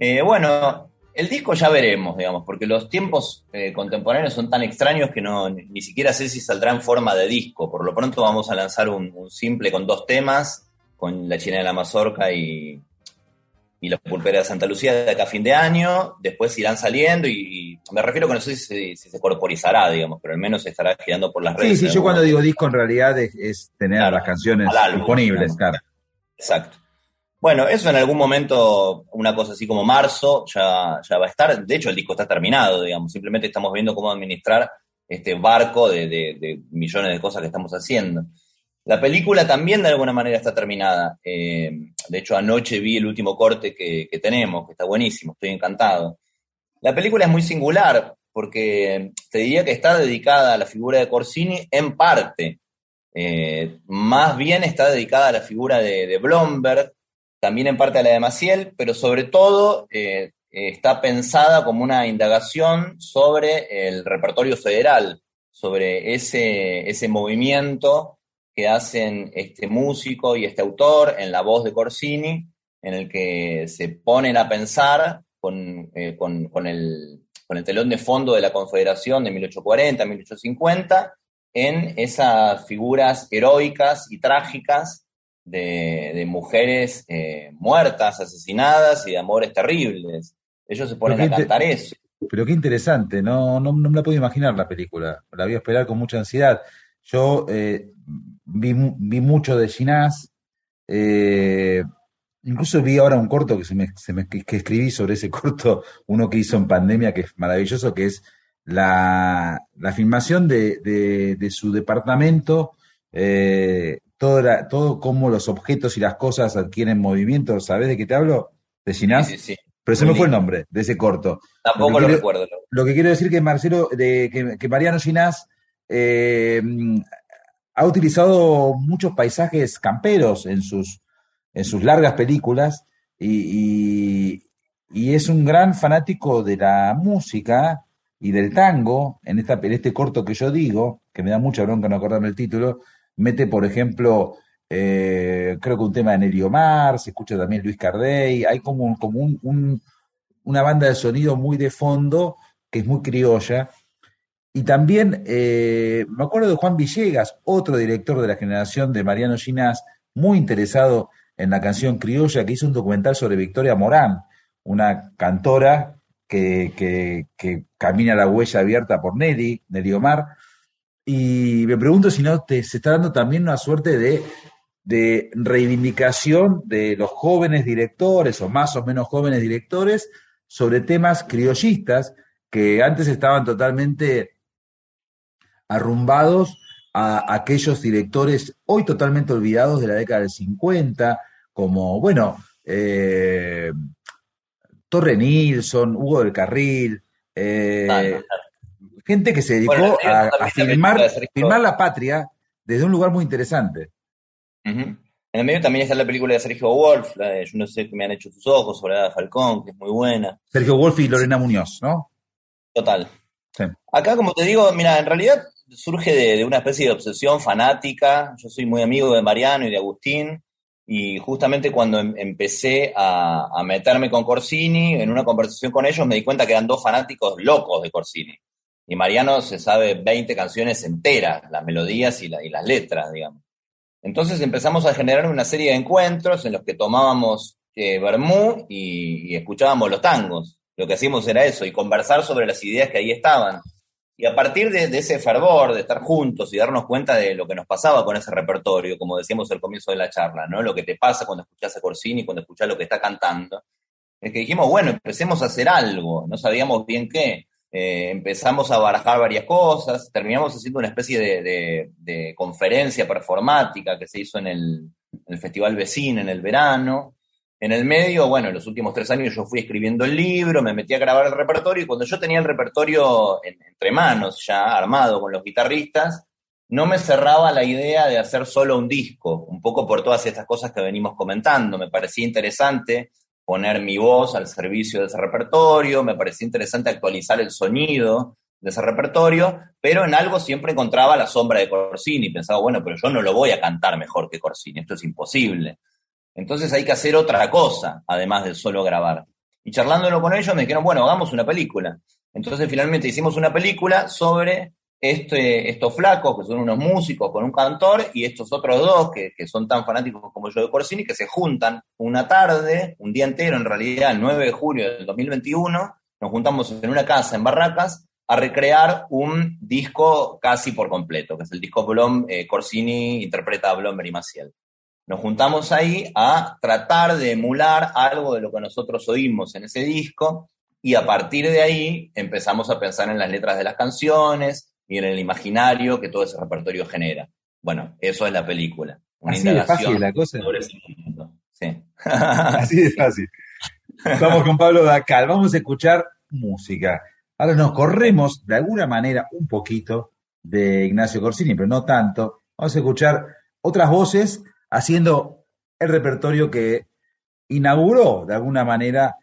Eh, bueno, el disco ya veremos, digamos, porque los tiempos eh, contemporáneos son tan extraños que no ni siquiera sé si saldrá en forma de disco. Por lo pronto vamos a lanzar un simple con dos temas con la China de la Mazorca y, y la Pulpera de Santa Lucía de acá a fin de año, después irán saliendo y, me refiero que no sé si, se corporizará, digamos, pero al menos estará girando por las redes. Sí, sí, yo cuando digo disco en realidad es, tener las canciones disponibles, claro. Exacto. Bueno, eso en algún momento, una cosa así como marzo, ya, ya va a estar. De hecho, el disco está terminado, digamos. Simplemente estamos viendo cómo administrar este barco de, de millones de cosas que estamos haciendo. La película también de alguna manera está terminada. Eh, de hecho, anoche vi el último corte que, tenemos, que está buenísimo, estoy encantado. La película es muy singular porque te diría que está dedicada a la figura de Corsini en parte. Eh, más bien está dedicada a la figura de, Blomberg, también en parte a la de Maciel, pero sobre todo eh, está pensada como una indagación sobre el repertorio federal, sobre ese, ese movimiento que hacen este músico y este autor en la voz de Corsini, en el que se ponen a pensar con, eh, el, telón de fondo de la Confederación de 1840, 1850, en esas figuras heroicas y trágicas de, mujeres eh, muertas, asesinadas y de amores terribles. Ellos se ponen a cantar eso. Pero qué interesante, no, no, no me la puedo imaginar la película, la voy a esperar con mucha ansiedad. Yo eh, vi, mucho de Ginás. Eh, incluso vi ahora un corto que, se me, que escribí sobre ese corto, uno que hizo en pandemia, que es maravilloso, que es la, filmación de, su departamento, eh, todo, todo cómo los objetos y las cosas adquieren movimiento. ¿Sabes de qué te hablo? ¿De Ginás? Sí, sí, Pero se me fue el nombre de ese corto. Tampoco lo, recuerdo. Lo que quiero decir que Marcelo, de, que, que Mariano Ginás eh, ha utilizado muchos paisajes camperos en sus, en sus largas películas y, y es un gran fanático de la música y del tango, en, esta, en este corto que yo digo, que me da mucha bronca no acordarme el título, mete, por ejemplo, eh, creo que un tema de Nelly Omar, se escucha también Luis Cardey, hay como, como un, una banda de sonido muy de fondo, que es muy criolla. Y también eh, me acuerdo de Juan Villegas, otro director de la generación de Mariano Ginás, muy interesado en la canción criolla, que hizo un documental sobre Victoria Morán, una cantora que, camina la huella abierta por Nelly, Nelly Omar. Y me pregunto si no te, se está dando también una suerte de, de reivindicación de los jóvenes directores o más o menos jóvenes directores sobre temas criollistas que antes estaban totalmente arrumbados a aquellos directores hoy totalmente olvidados de la década del 50, como, bueno, eh, Torre Nilsson, Hugo del Carril, eh, gente que se dedicó a, filmar, la patria desde un lugar muy interesante. En el medio también está la película de Sergio Wolf, Yo no sé qué me han hecho tus ojos, sobre Ada Falcón, que es muy buena. Sergio Wolf y Lorena Muñoz, ¿no? Total. Acá, como te digo, mira, en realidad surge de, una especie de obsesión fanática. Yo soy muy amigo de Mariano y de Agustín. Y justamente cuando em, empecé a, meterme con Corsini, en una conversación con ellos me di cuenta que eran dos fanáticos locos de Corsini. Y Mariano se sabe 20 canciones enteras, las melodías y, las letras, digamos. Entonces empezamos a generar una serie de encuentros en los que tomábamos eh, y, y escuchábamos los tangos. Lo que hacíamos era eso, y conversar sobre las ideas que ahí estaban. Y a partir de, ese fervor, de estar juntos y darnos cuenta de lo que nos pasaba con ese repertorio, como decíamos al comienzo de la charla, ¿no? Lo que te pasa cuando escuchas a Corsini, cuando escuchas lo que está cantando, es que dijimos, bueno, empecemos a hacer algo, no sabíamos bien qué. Eh, empezamos a barajar varias cosas, terminamos haciendo una especie de, conferencia performática que se hizo en el, en el Festival Vecino en el verano, en el medio, bueno, en los últimos tres años yo fui escribiendo el libro, me metí a grabar el repertorio y cuando yo tenía el repertorio entre manos ya armado con los guitarristas, no me cerraba la idea de hacer solo un disco, un poco por todas estas cosas que venimos comentando. Me parecía interesante poner mi voz al servicio de ese repertorio, me parecía interesante actualizar el sonido de ese repertorio, pero en algo siempre encontraba la sombra de Corsini. Pensaba, bueno, pero yo no lo voy a cantar mejor que Corsini, esto es imposible. Entonces hay que hacer otra cosa, además de solo grabar. Y charlándolo con ellos me dijeron, bueno, hagamos una película. Entonces finalmente hicimos una película sobre este, estos flacos, que son unos músicos con un cantor, y estos otros dos, que, son tan fanáticos como yo de Corsini, que se juntan una tarde, un día entero en realidad, el 9 de julio del 2021, nos juntamos en una casa en Barracas a recrear un disco casi por completo, que es el disco Blom, eh, Corsini interpreta a Blomber y Maciel. Nos juntamos ahí a tratar de emular algo de lo que nosotros oímos en ese disco y a partir de ahí empezamos a pensar en las letras de las canciones y en el imaginario que todo ese repertorio genera. Bueno, eso es la película. Una Así de fácil la cosa. Sí. Así de fácil. Estamos con Pablo Dacal, vamos a escuchar música. Ahora nos corremos de alguna manera un poquito de Ignacio Corsini, pero no tanto. Vamos a escuchar otras voces haciendo el repertorio que inauguró de alguna manera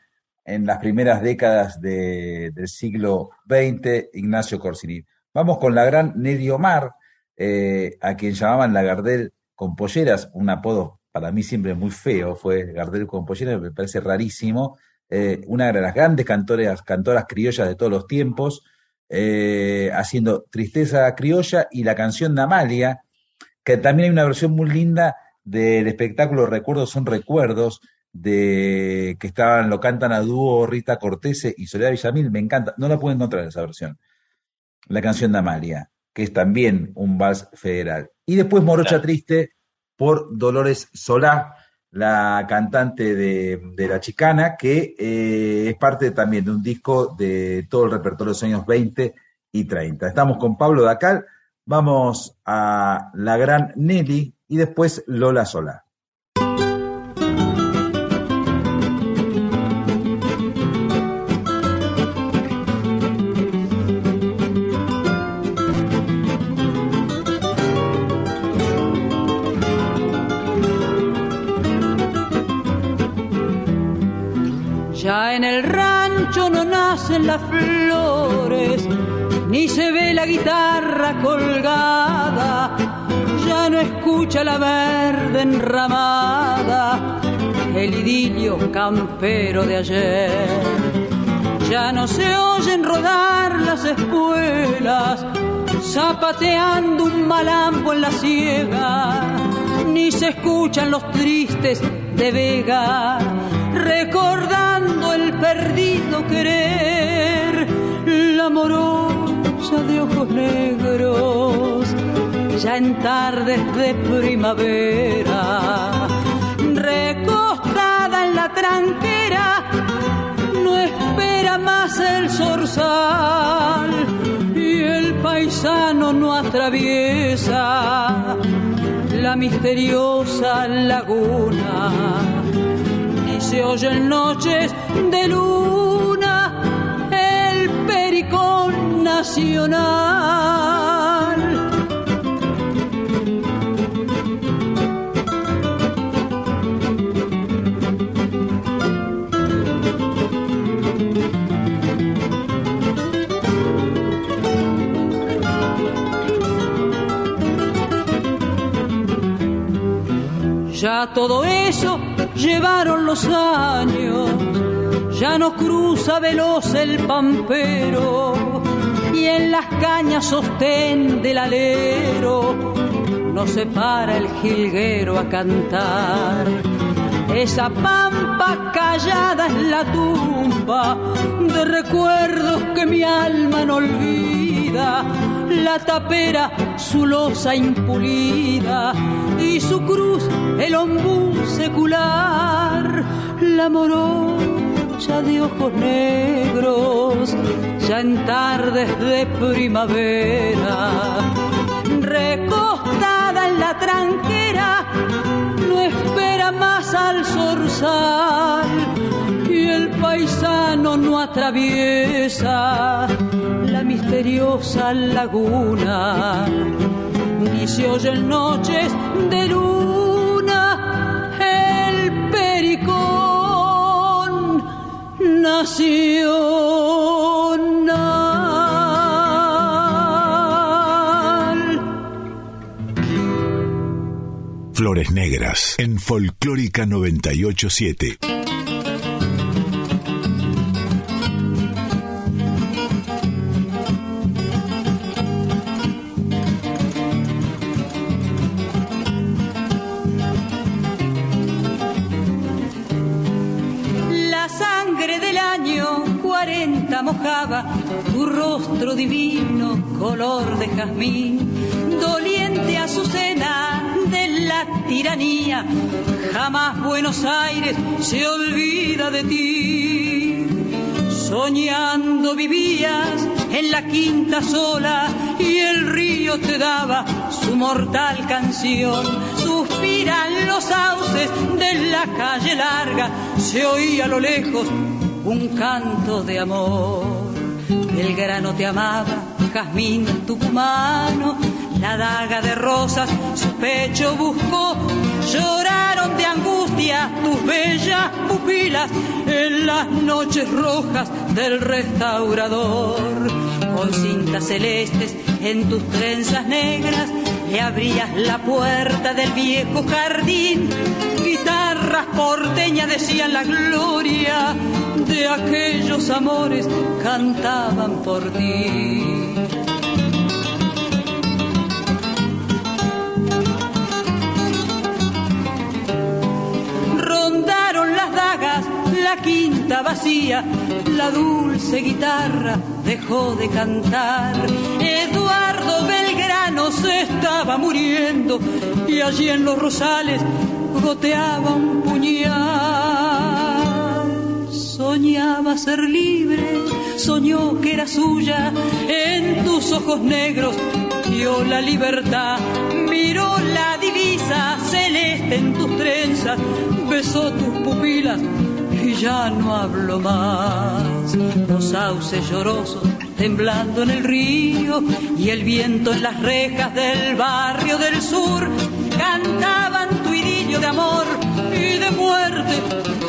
en las primeras décadas del siglo XX Ignacio Corsini. Vamos con la gran Nedi Omar, eh, a quien llamaban la Gardel con polleras, un apodo para mí siempre muy feo, fue Gardel con polleras, me parece rarísimo, eh, una de las grandes cantoras, cantoras criollas de todos los tiempos, eh, haciendo Tristeza Criolla y la canción de Amalia, que también hay una versión muy linda del espectáculo Recuerdos son Recuerdos, de que estaban, lo cantan a dúo Rita Cortese y Soledad Villamil, me encanta, no la puedo encontrar esa versión. La canción de Amalia, que es también un vals federal. Y después Morocha Triste por Dolores Solá, la cantante de, La Chicana, que eh, es parte también de un disco de todo el repertorio de los años 20 y 30. Estamos con Pablo Dacal, vamos a la gran Nelly, y después Lola Sola. Ya en el rancho no nacen las flores, ni se ve la guitarra colgada, no escucha la verde enramada, el idilio campero de ayer. Ya no se oyen rodar las espuelas, zapateando un malambo en la ciega, ni se escuchan los tristes de Vega, recordando el perdido querer, la morosa de ojos negros, ya en tardes de primavera, recostada en la tranquera, no espera más el zorzal y el paisano no atraviesa la misteriosa laguna, ni se oyen noches de luna el pericón nacional. Ya todo eso llevaron los años, ya no cruza veloz el pampero y en las cañas sostén del alero no se para el jilguero a cantar. Esa pampa callada es la tumba de recuerdos que mi alma no olvida. La tapera, su losa impulida su cruz, el ombú secular. La morocha de ojos negros, ya en tardes de primavera. Recostada en la tranquera, no espera más al zorzal y el paisano no atraviesa la misteriosa laguna ni se oyen noches de luna el pericón nacional Flores Negras en Folclórica 987. Se olvida de ti. Soñando vivías en la quinta sola y el río te daba su mortal canción. Suspiran los sauces de la calle larga, se oía a lo lejos un canto de amor. El grano te amaba, jazmín tucumano, la daga de rosas su pecho buscó. Lloraron de angustia tus bellas pupilas en las noches rojas del restaurador. Con cintas celestes en tus trenzas negras le abrías la puerta del viejo jardín. Guitarras porteñas decían la gloria de aquellos amores, cantaban por ti. Vacía, la dulce guitarra dejó de cantar. Eduardo Belgrano se estaba muriendo y allí en los rosales goteaba un puñal. Soñaba ser libre, soñó que era suya, en tus ojos negros vio la libertad, miró la divisa celeste en tus trenzas, besó tus pupilas ya no habló más. Los sauces llorosos temblando en el río y el viento en las rejas del barrio del sur cantaban tu idilio de amor y de muerte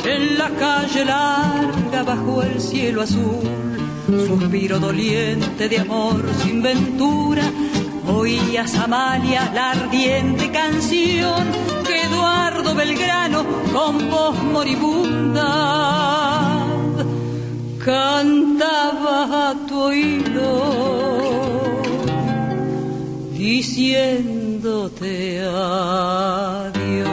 en la calle larga bajo el cielo azul, suspiro doliente de amor sin ventura, oías Amalia la ardiente canción que Eduardo Belgrano con voz moribunda cantaba a tu oído diciéndote adiós.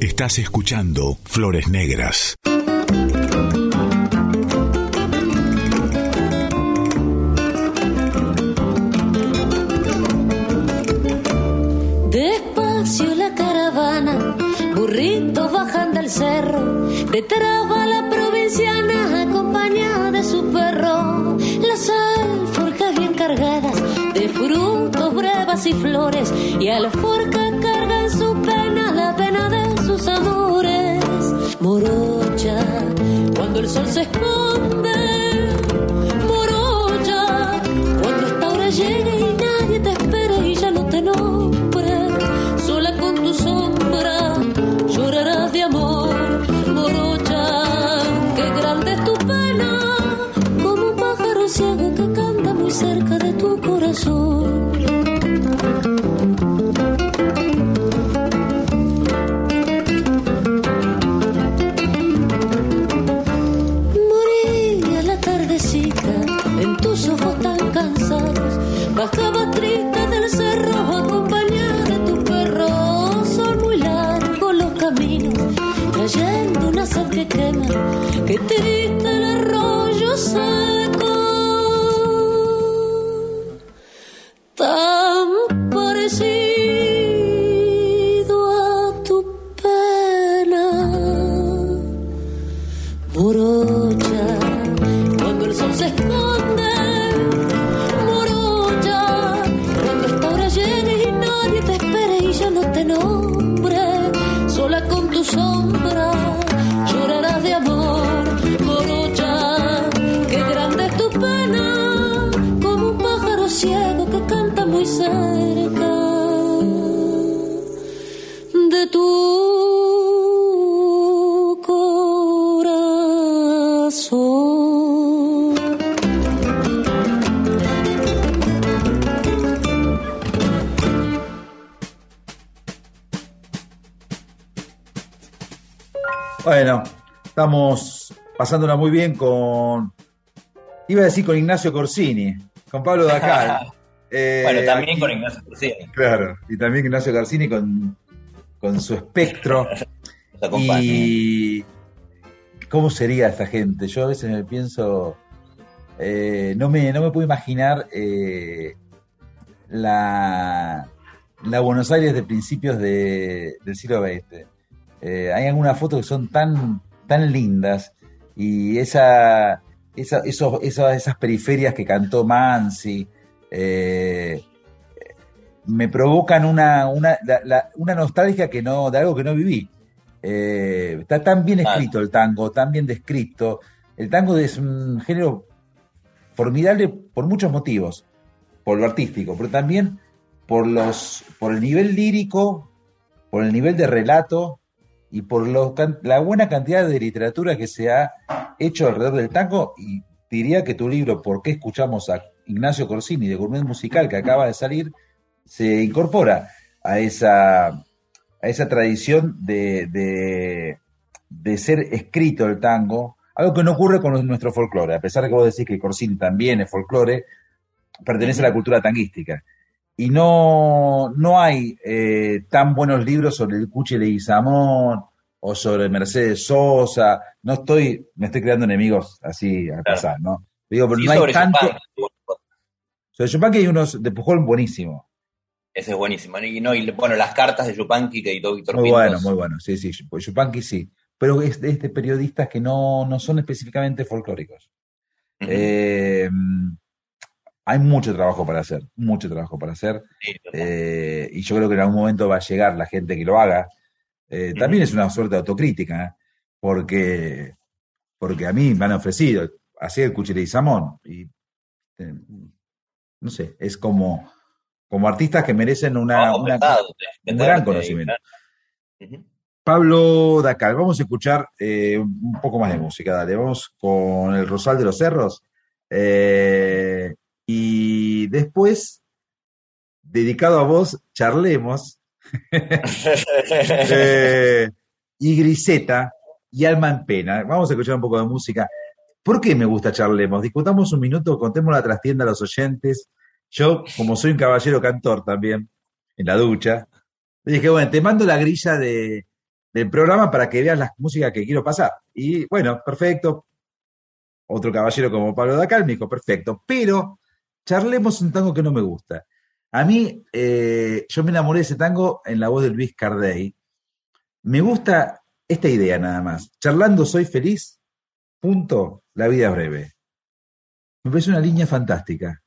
Estás escuchando Flores Negras. Cerro, detrás va la provinciana acompañada de su perro. Las alforjas bien cargadas de frutos, brevas y flores, y a la forca carga en su pena la pena de sus amores. Morocha, cuando el sol se esconde, morocha, cuando esta hora llegue y nadie te estamos pasándola muy bien con. Iba a decir con Ignacio Corsini, con Pablo Dacal. Eh, bueno, también aquí- con Ignacio Corsini. Claro, y también Ignacio Corsini con, con su espectro. Y. ¿Cómo sería esta gente? Yo a veces me pienso. eh, no, me, no me puedo imaginar eh, la, la Buenos Aires de principios de- del siglo XX. Eh, hay algunas fotos que son tan, tan lindas y esa, esa, esos, esas, esas periferias que cantó Mansi eh, me provocan una, una, la- la- una nostalgia que no, de algo que no viví. Eh, está tan bien escrito el tango, tan bien descrito. El tango es un género formidable por muchos motivos, por lo artístico, pero también por los, por el nivel lírico, por el nivel de relato y por lo la buena cantidad de literatura que se ha hecho alrededor del tango. Y diría que tu libro, ¿Por qué escuchamos a Ignacio Corsini de Gourmet Musical, que acaba de salir, se incorpora a esa, a esa tradición de, de, de ser escrito el tango, algo que no ocurre con nuestro folclore, a pesar de que vos decís que Corsini también es folclore, pertenece a la cultura tanguística. Y no, no hay eh, tan buenos libros sobre el Cuchi Leguizamón o sobre Mercedes Sosa. No estoy, me estoy creando enemigos así al pasar, ¿no? Digo, pero Sí, no hay sobre tanto. Sobre Yupanqui hay unos de Pujol buenísimo. Ese es buenísimo. Y, no, y bueno, las cartas de Yupanqui que editó Víctor Muy Pintos. bueno, muy bueno. Sí, sí, pues Yupanqui sí. Pero es de, es de periodistas que no, no son específicamente folclóricos. Ujú. Eh, hay mucho trabajo para hacer, mucho trabajo para hacer. Sí, Eh, y yo creo que en algún momento va a llegar la gente que lo haga. Eh, también es una suerte de autocrítica, ¿eh? porque, porque a mí me han ofrecido hacer cuchillo y samón. Y eh, no sé, es como, como artistas que merecen una, un gran conocimiento. Pablo Dacal, vamos a escuchar un poco más de música, dale, vamos con el Rosal de los Cerros. eh, y después, dedicado a vos, charlemos. eh, y Griseta y Alma en Pena. Vamos a escuchar un poco de música. ¿Por qué me gusta charlemos? Discutamos un minuto, contemos la trastienda a los oyentes. Yo, como soy un caballero cantor también, en la ducha, dije, bueno, te mando la grilla de, del programa para que veas la música que quiero pasar. Y bueno, perfecto. Otro caballero como Pablo Dacal me dijo, perfecto. Pero charlemos un tango que no me gusta. A mí, eh, yo me enamoré de ese tango en la voz de Luis Cardey. Me gusta esta idea nada más. Charlando soy feliz, punto, la vida breve. Me parece una línea fantástica.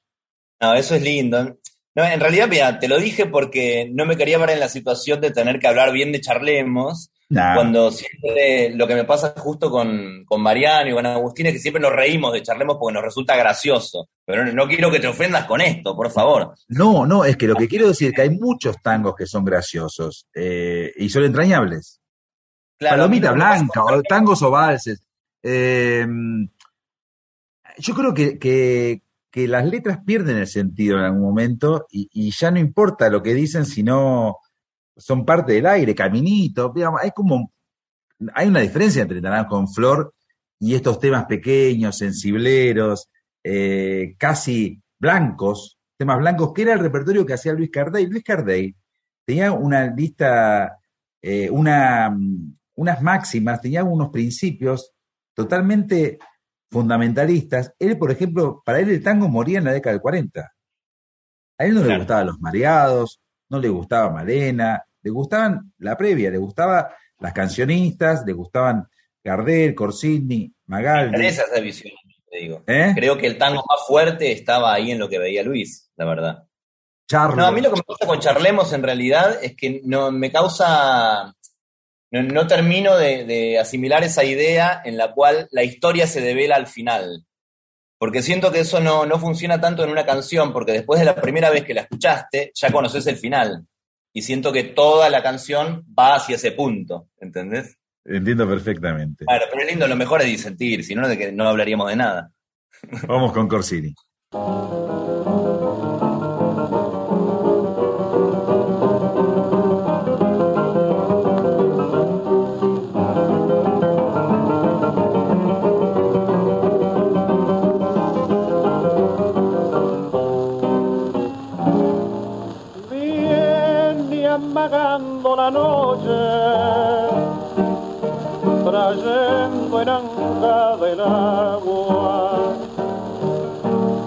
No, eso es lindo. No, en realidad, mira, te lo dije porque no me quería ver en la situación de tener que hablar bien de Charlemos, Nah, cuando siempre lo que me pasa justo con, con Mariano y con Agustín es que siempre nos reímos de Charlemos porque nos resulta gracioso. Pero no, no quiero que te ofendas con esto, por favor. no, no, es que lo que quiero decir es que hay muchos tangos que son graciosos eh, y son entrañables. Claro, Palomita blanca, o tangos o valses. Eh, yo creo que, que- que las letras pierden el sentido en algún momento y, ya no importa lo que dicen, sino son parte del aire, caminito. digamos, hay como, hay una diferencia entre Naranjo con Flor y estos temas pequeños, sensibleros, eh, casi blancos, temas blancos, que era el repertorio que hacía Luis Cardey. Luis Cardey tenía una lista, eh, mm, unas máximas, tenía unos principios totalmente fundamentalistas. Él, por ejemplo, para él el tango moría en la década del 40. A él no le gustaban los mareados, no le gustaba Malena, le gustaban la previa, le gustaba las cancionistas, le gustaban Gardel, Corsini, Me Magaldi. interesa esa visión, te digo. ¿eh? Creo que el tango más fuerte estaba ahí en lo que veía Luis, la verdad. Charlo. No, a mí lo que me gusta con Charlemos en realidad es que no me causa. No, no termino de, de asimilar esa idea en la cual la historia se devela al final. Porque siento que eso no, no funciona tanto en una canción, porque después de la primera vez que la escuchaste, ya conoces el final. Y siento que toda la canción va hacia ese punto, ¿entendés? Entiendo perfectamente. Claro, pero es lindo, lo mejor es disentir, si no, de que no hablaríamos de nada. Vamos con Corsini. Anga del agua,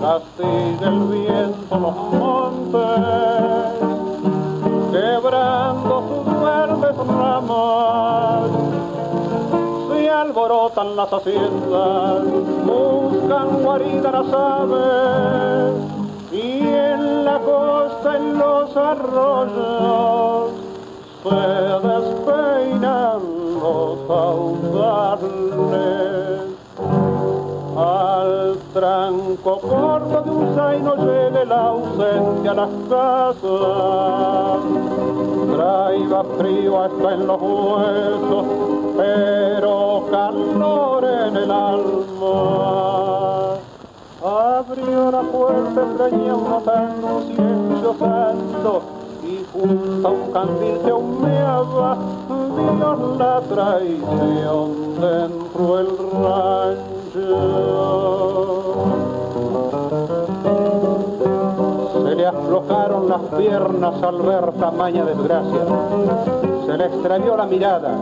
castiga el viento los montes, quebrando sus verdes ramas. Se alborotan las haciendas, buscan guarida las aves, y en la costa, en los arroyos, se despeinan los caudales. Al tranco corto de un zaino llegue la ausencia a las casas. Traiga frío hasta en los huesos, pero calor en el alma. Abrió la puerta, extraña un silencio santo y junto a un candil se humeaba, la traición dentro del rancho. Se le aflojaron las piernas al ver tamaña desgracia. Se le extravió la mirada,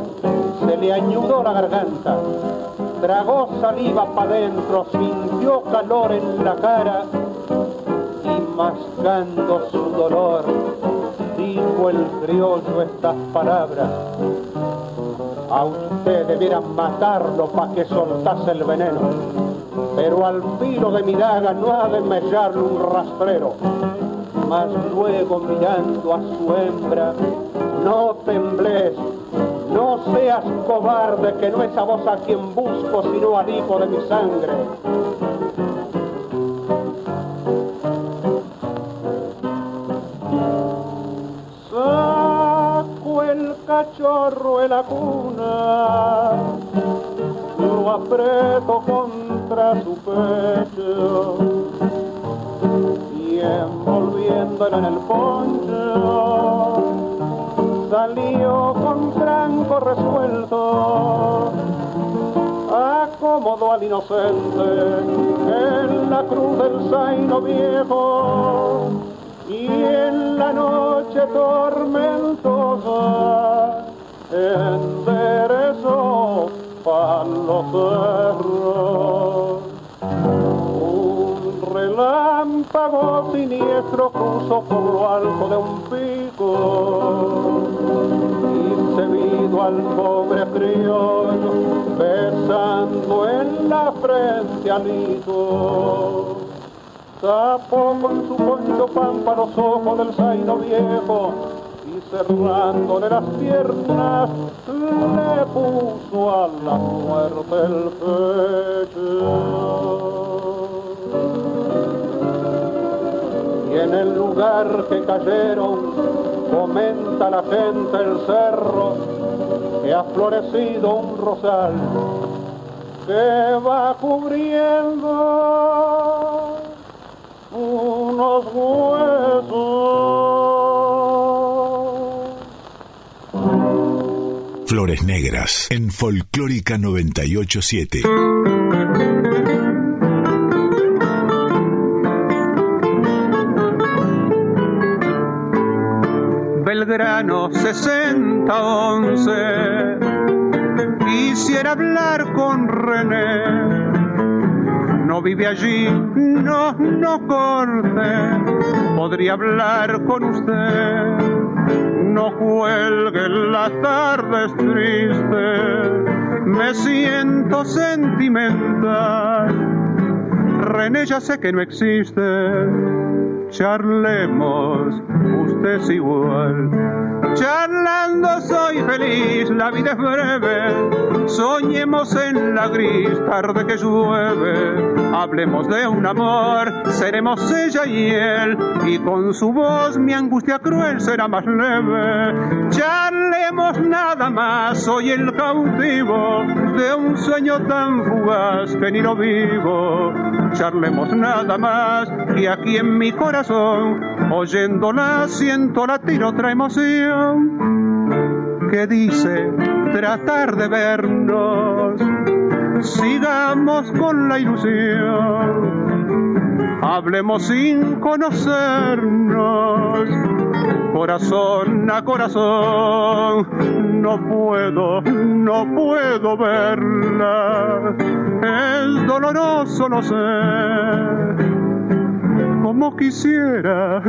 se le añudó la garganta, tragó saliva para adentro, sintió calor en la cara y mascando su dolor, dijo el criollo estas palabras. A usted debieran matarlo para que soltase el veneno, pero al filo de mi daga no ha de mellarle un rastrero. Mas luego mirando a su hembra, no tembles, no seas cobarde, que no es a vos a quien busco, sino al hijo de mi sangre. La cuna, lo aprieto contra su pecho. Y envolviéndolo en el poncho salió con tranco resuelto acomodó al inocente en la cruz del zaino viejo y en la noche tormentosa enderezó para los cerros. Un relámpago siniestro cruzó por lo alto de un pico vino al pobre criollo besando en la frente al hijo tapó con su poncho pampa los ojos del zaino viejo y cerrándole las piernas le puso a la muerte el pecho. Y en el lugar que cayeron comenta la gente el cerro que ha florecido un rosal que va cubriendo unos huesos. Flores Negras en Folclórica 987. Belgrano 6011. Quisiera hablar con René no vive allí, no, no corte, podría hablar con usted. No cuelgue las tardes tristes, me siento sentimental. René ya sé que no existe, charlemos, usted es igual. Charlando soy feliz, la vida es breve, soñemos en la gris tarde que llueve, hablemos de un amor, seremos ella y él, y con su voz mi angustia cruel será más leve. Charlemos nada más, soy el cautivo de un sueño tan fugaz que ni lo vivo. Charlemos nada más, y aquí en mi corazón, oyéndola siento latir otra emoción que dice tratar de vernos. Sigamos con la ilusión, hablemos sin conocernos, corazón a corazón. No puedo, no puedo verla, es doloroso, lo sé, como quisiera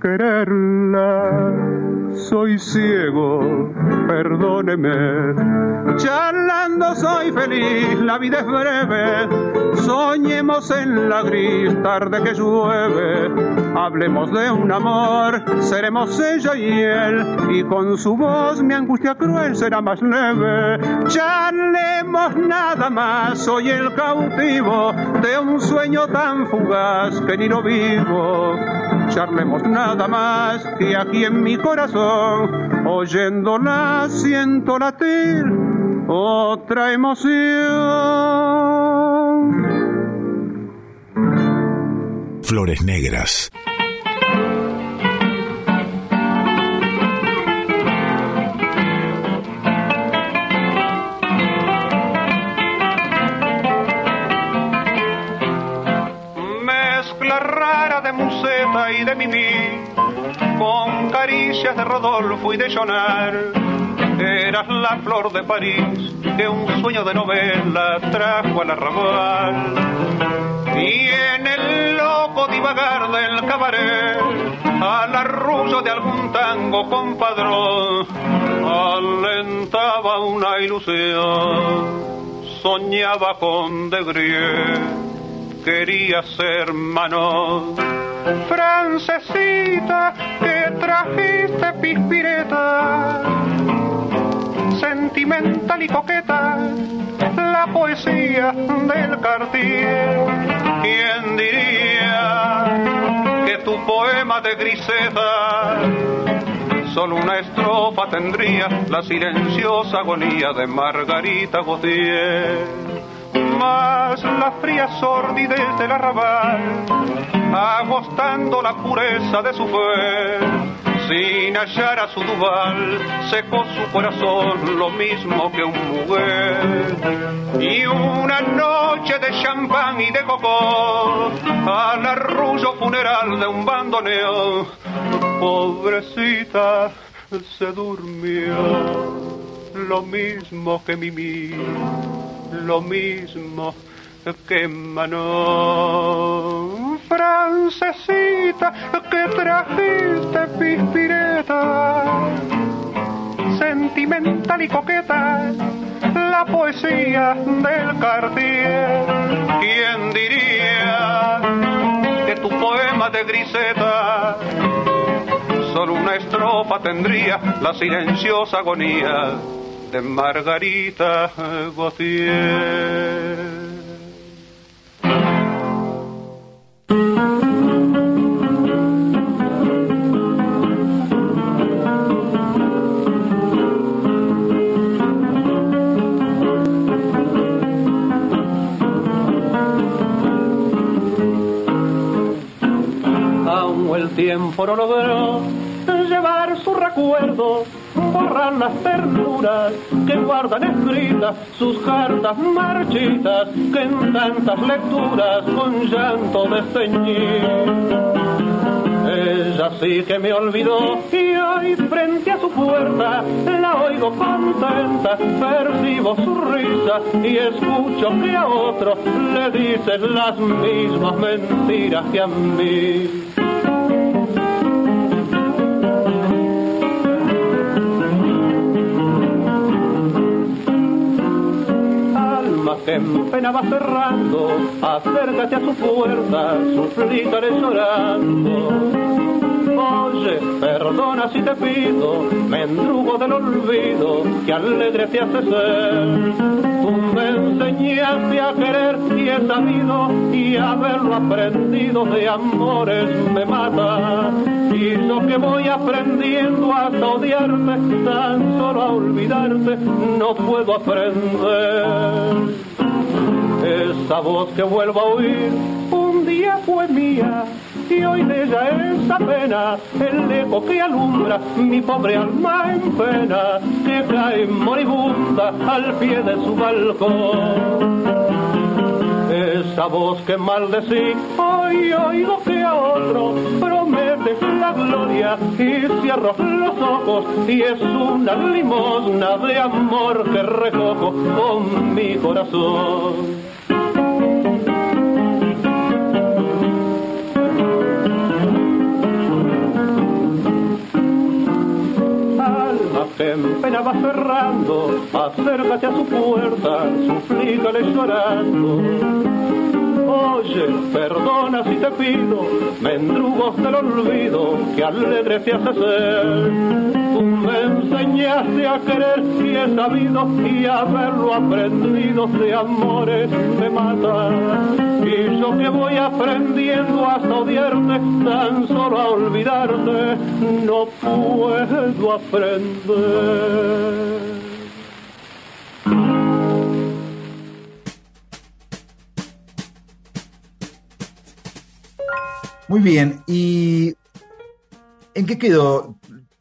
quererla. Soy ciego, perdóneme. Charlando soy feliz, la vida es breve. Soñemos en la gris tarde que llueve. Hablemos de un amor, seremos ella y él. Y con su voz mi angustia cruel será más leve. Charlemos nada más, soy el cautivo de un sueño tan fugaz que ni lo vivo. Charlemos nada más y aquí en mi corazón, oyéndola siento latir otra emoción. Flores Negras. Mezcla rara de museta y de mimí, con caricias de Rodolfo y de Jonar. Eras la flor de París que un sueño de novela trajo al arrabal. Y en el loco divagar del cabaret, al arrullo de algún tango compadrón, alentaba una ilusión. Soñaba con De Grie, quería ser mano. Francesita, que trajiste pispireta, sentimental y coqueta, la poesía del Cartier. ¿Quién diría que tu poema de griseta Solo una estrofa tendría la silenciosa agonía de Margarita Gautier. Más la fría sordidez del arrabal, agostando la pureza de su fe sin hallar a su duval, secó su corazón lo mismo que un mujer. Y una noche de champán y de cocó, al arrullo funeral de un bandoneón, pobrecita se durmió, lo mismo que Mimi, lo mismo que Manon. Francesita, que trajiste pispireta, sentimental y coqueta, la poesía del Cartier. ¿Quién diría que tu poema de griseta solo una estrofa tendría la silenciosa agonía de Margarita Gautier? tiempo no logró llevar su recuerdo, las ternuras que guardan escritas sus cartas marchitas que en tantas lecturas con llanto desteñí. Ella sí que me olvidó y hoy frente a su puerta la oigo contenta, percibo su risa y escucho que a otro le dicen las mismas mentiras que a mí. Que en pena va cerrando, acércate a su puerta, suplícale llorando. Oye, perdona si te pido, mendrugo del olvido, que alegre te hace ser. Tú me enseñaste a querer y he sabido, y haberlo aprendido de amores me mata. Y lo que voy aprendiendo hasta odiarte, tan solo a olvidarte, no puedo aprender. Esa voz que vuelvo a oír un día fue mía y hoy de ella esa pena, el eco que alumbra mi pobre alma en pena, que cae moribunda al pie de su balcón. Esa voz que maldecí, hoy oigo que a otro promete la gloria y cierro los ojos y es una limosna de amor que recojo con mi corazón. En pena va cerrando, acércate a su puerta, suplícale llorando. Oye, perdona si te pido, mendrugos del olvido, que alegre te hace ser. Tú me enseñaste a querer y he sabido y haberlo aprendido de amores me mata. Y yo que voy aprendiendo hasta odiarte, tan solo a olvidarte, no puedo aprender. Muy bien, ¿y en qué quedó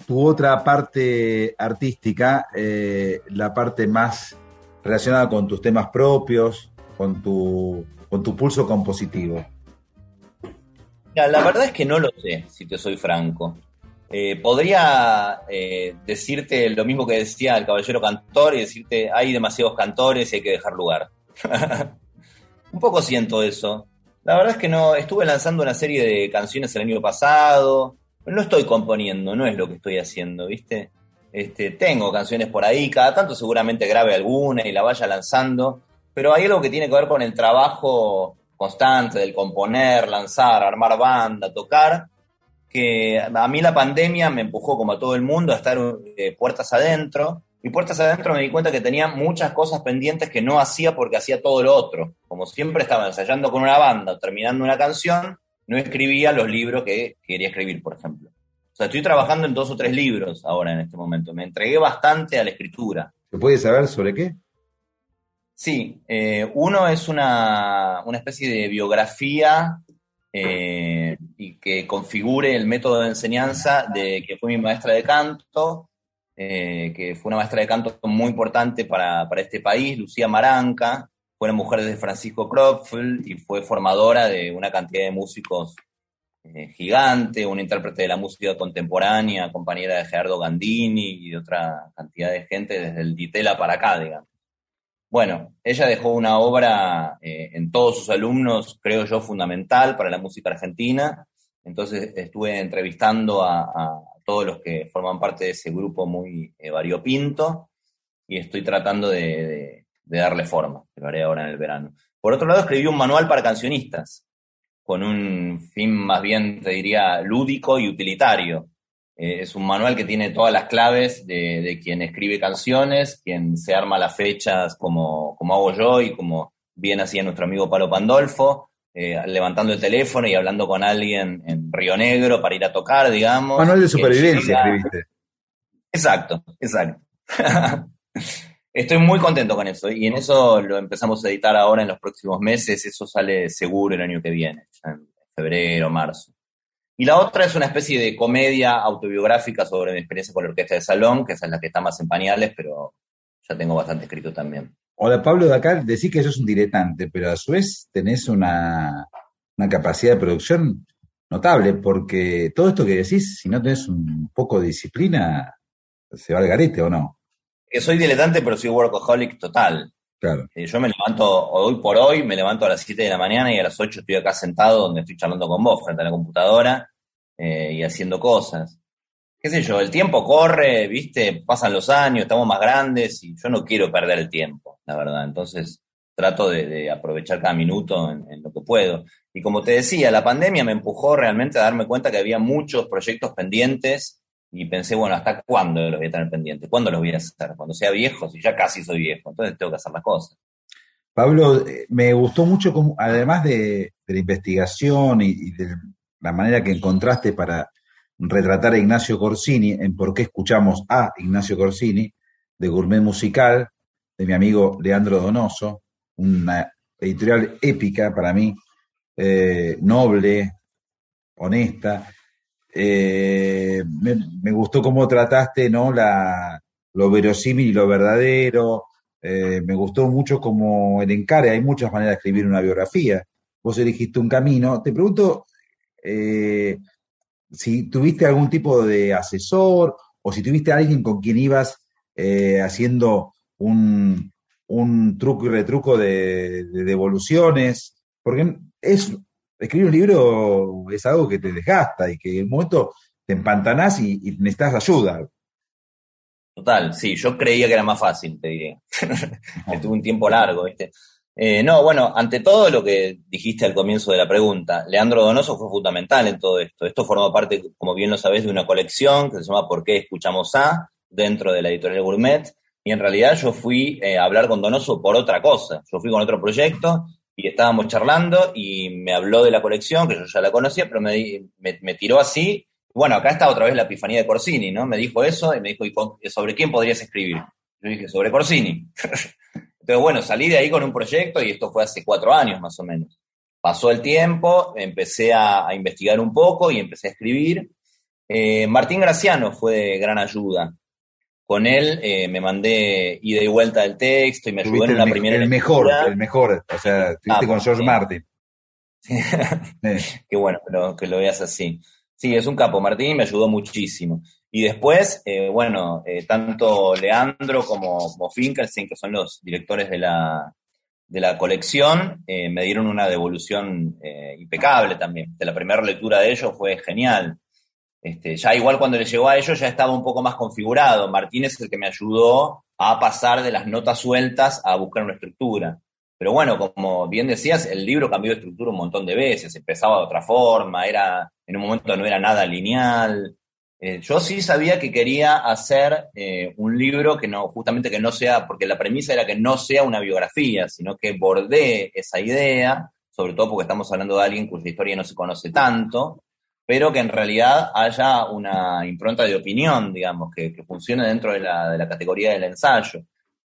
tu otra parte artística, eh, la parte más relacionada con tus temas propios, con tu, con tu pulso compositivo? la verdad es que no lo sé, si te soy franco. Eh, podría eh, decirte lo mismo que decía el caballero cantor y decirte hay demasiados cantores y hay que dejar lugar. Un poco siento eso. La verdad es que no, estuve lanzando una serie de canciones el año pasado, no estoy componiendo, no es lo que estoy haciendo, ¿viste? Este, tengo canciones por ahí, cada tanto seguramente grabe alguna y la vaya lanzando, pero hay algo que tiene que ver con el trabajo constante del componer, lanzar, armar banda, tocar, que a mí la pandemia me empujó como a todo el mundo a estar eh, puertas adentro y puertas adentro me di cuenta que tenía muchas cosas pendientes que no hacía porque hacía todo lo otro. Como siempre estaba ensayando con una banda, terminando una canción, no escribía los libros que quería escribir, por ejemplo. O sea, estoy trabajando en dos o tres libros ahora en este momento. Me entregué bastante a la escritura. ¿Se puede saber sobre qué? Sí, eh, uno es una, una, especie de biografía eh, y que configure el método de enseñanza de que fue mi maestra de canto, eh, que fue una maestra de canto muy importante para, para, este país, Lucía Maranca, fue una mujer de Francisco Kropfel y fue formadora de una cantidad de músicos eh, gigante, una intérprete de la música contemporánea, compañera de Gerardo Gandini y de otra cantidad de gente desde el Ditela para acá, digamos. Bueno, ella dejó una obra eh, en todos sus alumnos, creo yo, fundamental para la música argentina. Entonces estuve entrevistando a, a todos los que forman parte de ese grupo muy eh, variopinto y estoy tratando de, darle forma, lo haré ahora en el verano. Por otro lado, escribí un manual para cancionistas, con un fin más bien, te diría, lúdico y utilitario. Eh, es un manual que tiene todas las claves de, de, quien escribe canciones, quien se arma las fechas como, como hago yo y como bien hacía nuestro amigo Palo Pandolfo, eh, levantando el teléfono y hablando con alguien en Río Negro para ir a tocar, digamos. Manual de supervivencia, escribiste. Exacto, exacto. Estoy muy contento con eso y en eso lo empezamos a editar ahora en los próximos meses. Eso sale seguro el año que viene, en febrero, marzo. Y la otra es una especie de comedia autobiográfica sobre mi experiencia con la orquesta de salón, que esa es la que está más en pañales, pero ya tengo bastante escrito también. Hola Pablo, de acá decís que sos un diletante, pero a su vez tenés una, una, capacidad de producción notable, porque todo esto que decís, si no tenés un poco de disciplina, se va al garete o no. Que soy diletante, pero soy workaholic total. Claro. Eh, yo me levanto, hoy por hoy, me levanto a las 7 de la mañana y a las 8 estoy acá sentado donde estoy charlando con vos frente a la computadora eh, y haciendo cosas. Qué sé yo, el tiempo corre, viste, pasan los años, estamos más grandes y yo no quiero perder el tiempo, la verdad. Entonces trato de, aprovechar cada minuto en, lo que puedo. Y como te decía, la pandemia me empujó realmente a darme cuenta que había muchos proyectos pendientes y pensé, bueno, ¿hasta cuándo los voy a tener pendientes? ¿Cuándo los voy a hacer? Cuando sea viejo, si ya casi soy viejo, entonces tengo que hacer las cosas. Pablo, me gustó mucho, además de, de la investigación y, y, de la manera que encontraste para retratar a Ignacio Corsini en por qué escuchamos a Ignacio Corsini, de Gourmet Musical, de mi amigo Leandro Donoso, una editorial épica para mí, eh, noble, honesta, eh, me, gustó cómo trataste ¿no? La, lo verosímil y lo verdadero. Eh, me gustó mucho como el encare. Hay muchas maneras de escribir una biografía. Vos elegiste un camino. Te pregunto si tuviste algún tipo de asesor o si tuviste a alguien con quien ibas eh, haciendo un, un, truco y retruco de, de devoluciones. Porque es escribir un libro es algo que te desgasta y que en un momento te empantanás y, y necesitas ayuda. Total, sí, yo creía que era más fácil, te diría. Estuve un tiempo largo, ¿viste? Eh, no, bueno, ante todo lo que dijiste al comienzo de la pregunta, Leandro Donoso fue fundamental en todo esto. Esto formó parte, como bien lo sabés, de una colección que se llama ¿Por qué escuchamos a? dentro de la editorial Gourmet. Y en realidad yo fui eh, a hablar con Donoso por otra cosa. Yo fui con otro proyecto y estábamos charlando y me habló de la colección, que yo ya la conocía, pero me, me, me, tiró así. Bueno, acá está otra vez la epifanía de Corsini, ¿no? Me dijo eso y me dijo, ¿y sobre quién podrías escribir? Yo dije, sobre Corsini. Entonces, bueno, salí de ahí con un proyecto y esto fue hace cuatro años más o menos. Pasó el tiempo, empecé a, a investigar un poco y empecé a escribir. Eh, Martín Graciano fue de gran ayuda con él eh, me mandé ida y vuelta del texto y me ayudó en una el, primera el mejor, el mejor, o sea, estuviste ah, con George sí. Martin. sí. Qué bueno que lo, que lo, veas así. Sí, es un capo, Martín me ayudó muchísimo. Y después, eh, bueno, eh, tanto Leandro como, como Finkelstein, que son los directores de la, de la colección, eh, me dieron una devolución impecable también. La primera lectura de ellos fue genial. Este, ya igual cuando le llegó a ellos ya estaba un poco más configurado. Martínez es el que me ayudó a pasar de las notas sueltas a buscar una estructura. Pero bueno, como bien decías, el libro cambió de estructura un montón de veces, empezaba de otra forma, era, en un momento no era nada lineal. Eh, yo sí sabía que quería hacer eh, un libro que no, justamente que no sea, porque la premisa era que no sea una biografía, sino que bordee esa idea, sobre todo porque estamos hablando de alguien cuya historia no se conoce tanto, pero que en realidad haya una impronta de opinión, digamos, que, funcione dentro de la, categoría del ensayo.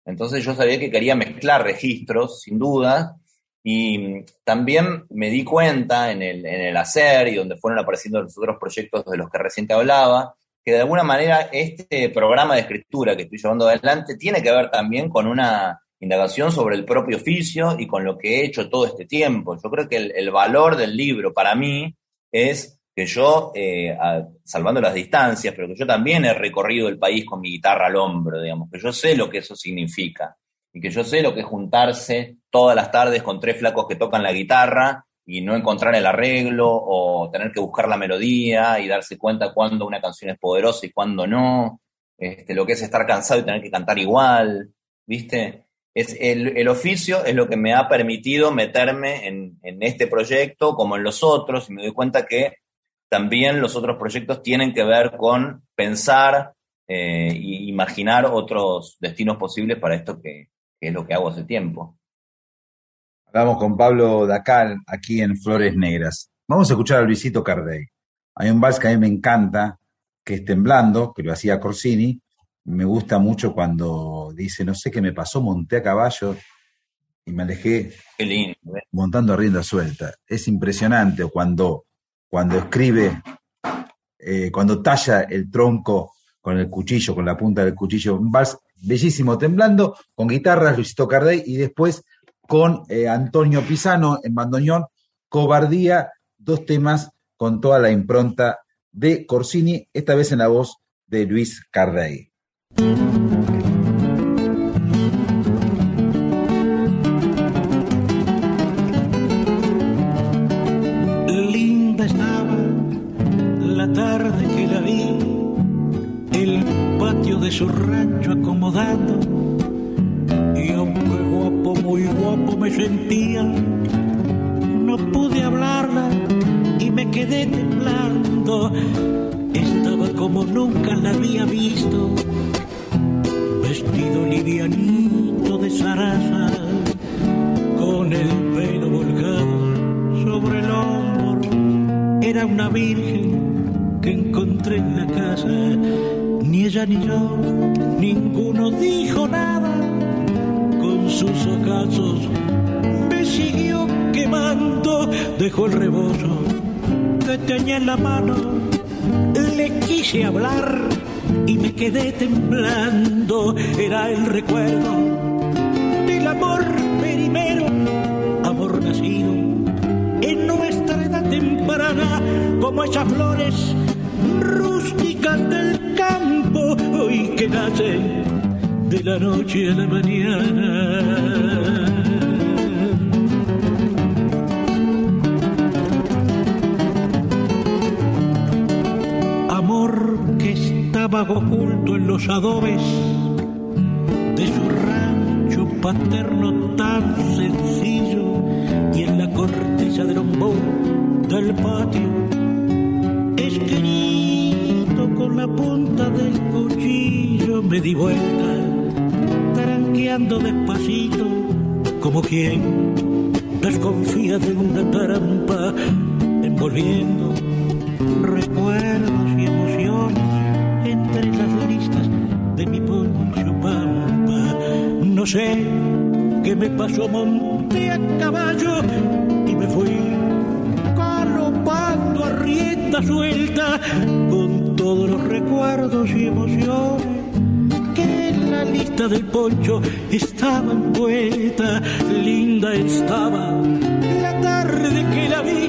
Entonces yo sabía que quería mezclar registros, sin duda, y también me di cuenta en el, en el hacer y donde fueron apareciendo los otros proyectos de los que recién te hablaba, que de alguna manera este programa de escritura que estoy llevando adelante tiene que ver también con una indagación sobre el propio oficio y con lo que he hecho todo este tiempo. Yo creo que el, valor del libro para mí es que yo, eh, salvando las distancias, pero que yo también he recorrido el país con mi guitarra al hombro, digamos, que yo sé lo que eso significa y que yo sé lo que es juntarse todas las tardes con tres flacos que tocan la guitarra y no encontrar el arreglo o tener que buscar la melodía y darse cuenta cuándo una canción es poderosa y cuándo no, este, lo que es estar cansado y tener que cantar igual, ¿viste? Es el, oficio es lo que me ha permitido meterme en, este proyecto como en los otros y me doy cuenta que también los otros proyectos tienen que ver con pensar e imaginar otros destinos posibles para esto que es lo que hago hace tiempo. Hablamos con Pablo Dacal aquí en Flores Negras. Vamos a escuchar a Luisito Cardey. Hay un vals que a mí me encanta, que es Temblando, que lo hacía Corsini. Me gusta mucho cuando dice, no sé qué me pasó, monté a caballo y me alejé ¿eh? montando a rienda suelta. Es impresionante cuando, cuando escribe, eh, cuando talla el tronco con el cuchillo, con la punta del cuchillo. Un vals bellísimo, temblando, con guitarras, Luisito Cardey, y después con eh, Antonio Pisano en bandoneón, Cobardía, dos temas con toda la impronta de Corsini, esta vez en la voz de Luis Cardey. Linda estaba la tarde que la vi, el patio de su rancho acomodado vestido livianito de zaraza, con el pelo volcado sobre el hombro. Era una virgen que encontré en la casa. Ni ella ni yo, ninguno dijo nada sus ocasos me siguió quemando, dejó el rebozo que tenía en la mano, le quise hablar y me quedé temblando, era el recuerdo del amor primero, amor nacido en nuestra edad temprana, como esas flores rústicas del campo, hoy que nacen de la noche a la mañana. Oculto en los adobes de su rancho paterno tan sencillo y en la corteza del hombro del patio escrito con la punta del cuchillo me di vuelta tranqueando despacito, como quien desconfía de una trampa, envolviendo me pasó, monté a caballo y me fui galopando a rienda suelta con todos los recuerdos y emociones la lista del poncho estaba envuelta, linda estaba la tarde que la vi,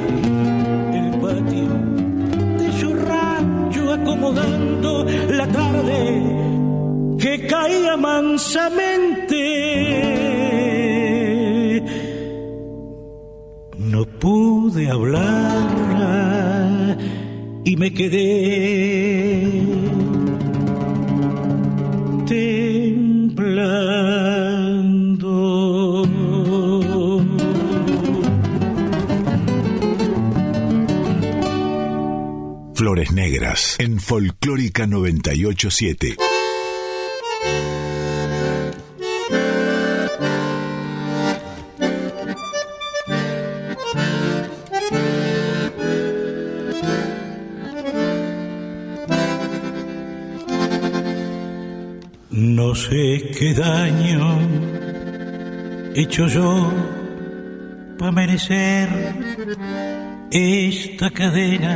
Flores Negras en Folclórica 987. Qué daño he hecho yo para merecer esta cadena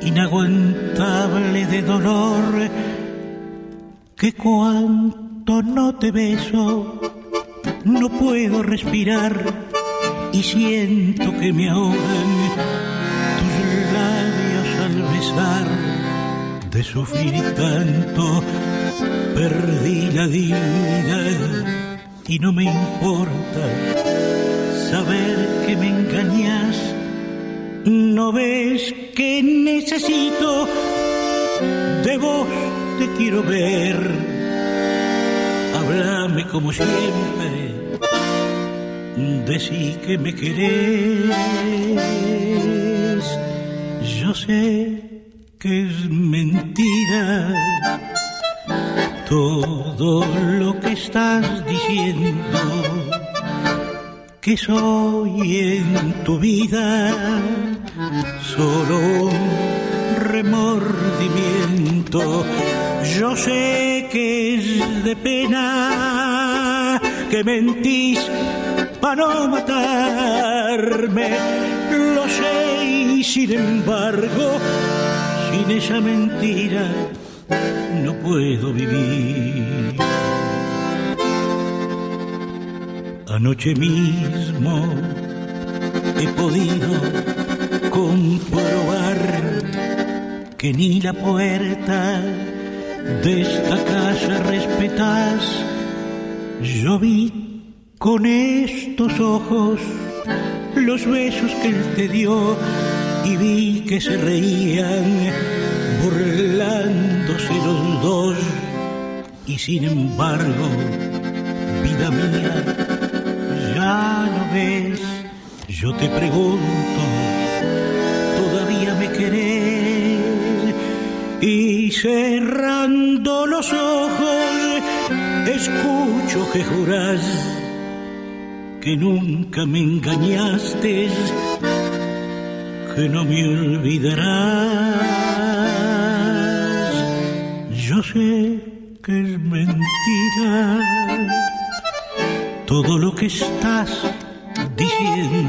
inaguantable de dolor que cuanto no te beso no puedo respirar y siento que me ahogan tus labios al besar de sufrir tanto perdí la dignidad y no me importa saber que me engañas. No ves que necesito de vos te quiero ver. Háblame como siempre decí que me querés. Yo sé que es mentira todo lo que estás diciendo, que soy en tu vida solo un remordimiento. Yo sé que es de pena que mentís para no matarme, lo sé sin embargo, sin esa mentira no puedo vivir. Anoche mismo he podido comprobar que ni la puerta de esta casa respetas. Yo vi con estos ojos los besos que él te dio y vi que se reían los dos. Y sin embargo, vida mía, ya no ves, yo te pregunto, ¿todavía me querés? Y cerrando los ojos, escucho que juras que nunca me engañaste, que no me olvidarás yo sé que es mentira todo lo que estás diciendo,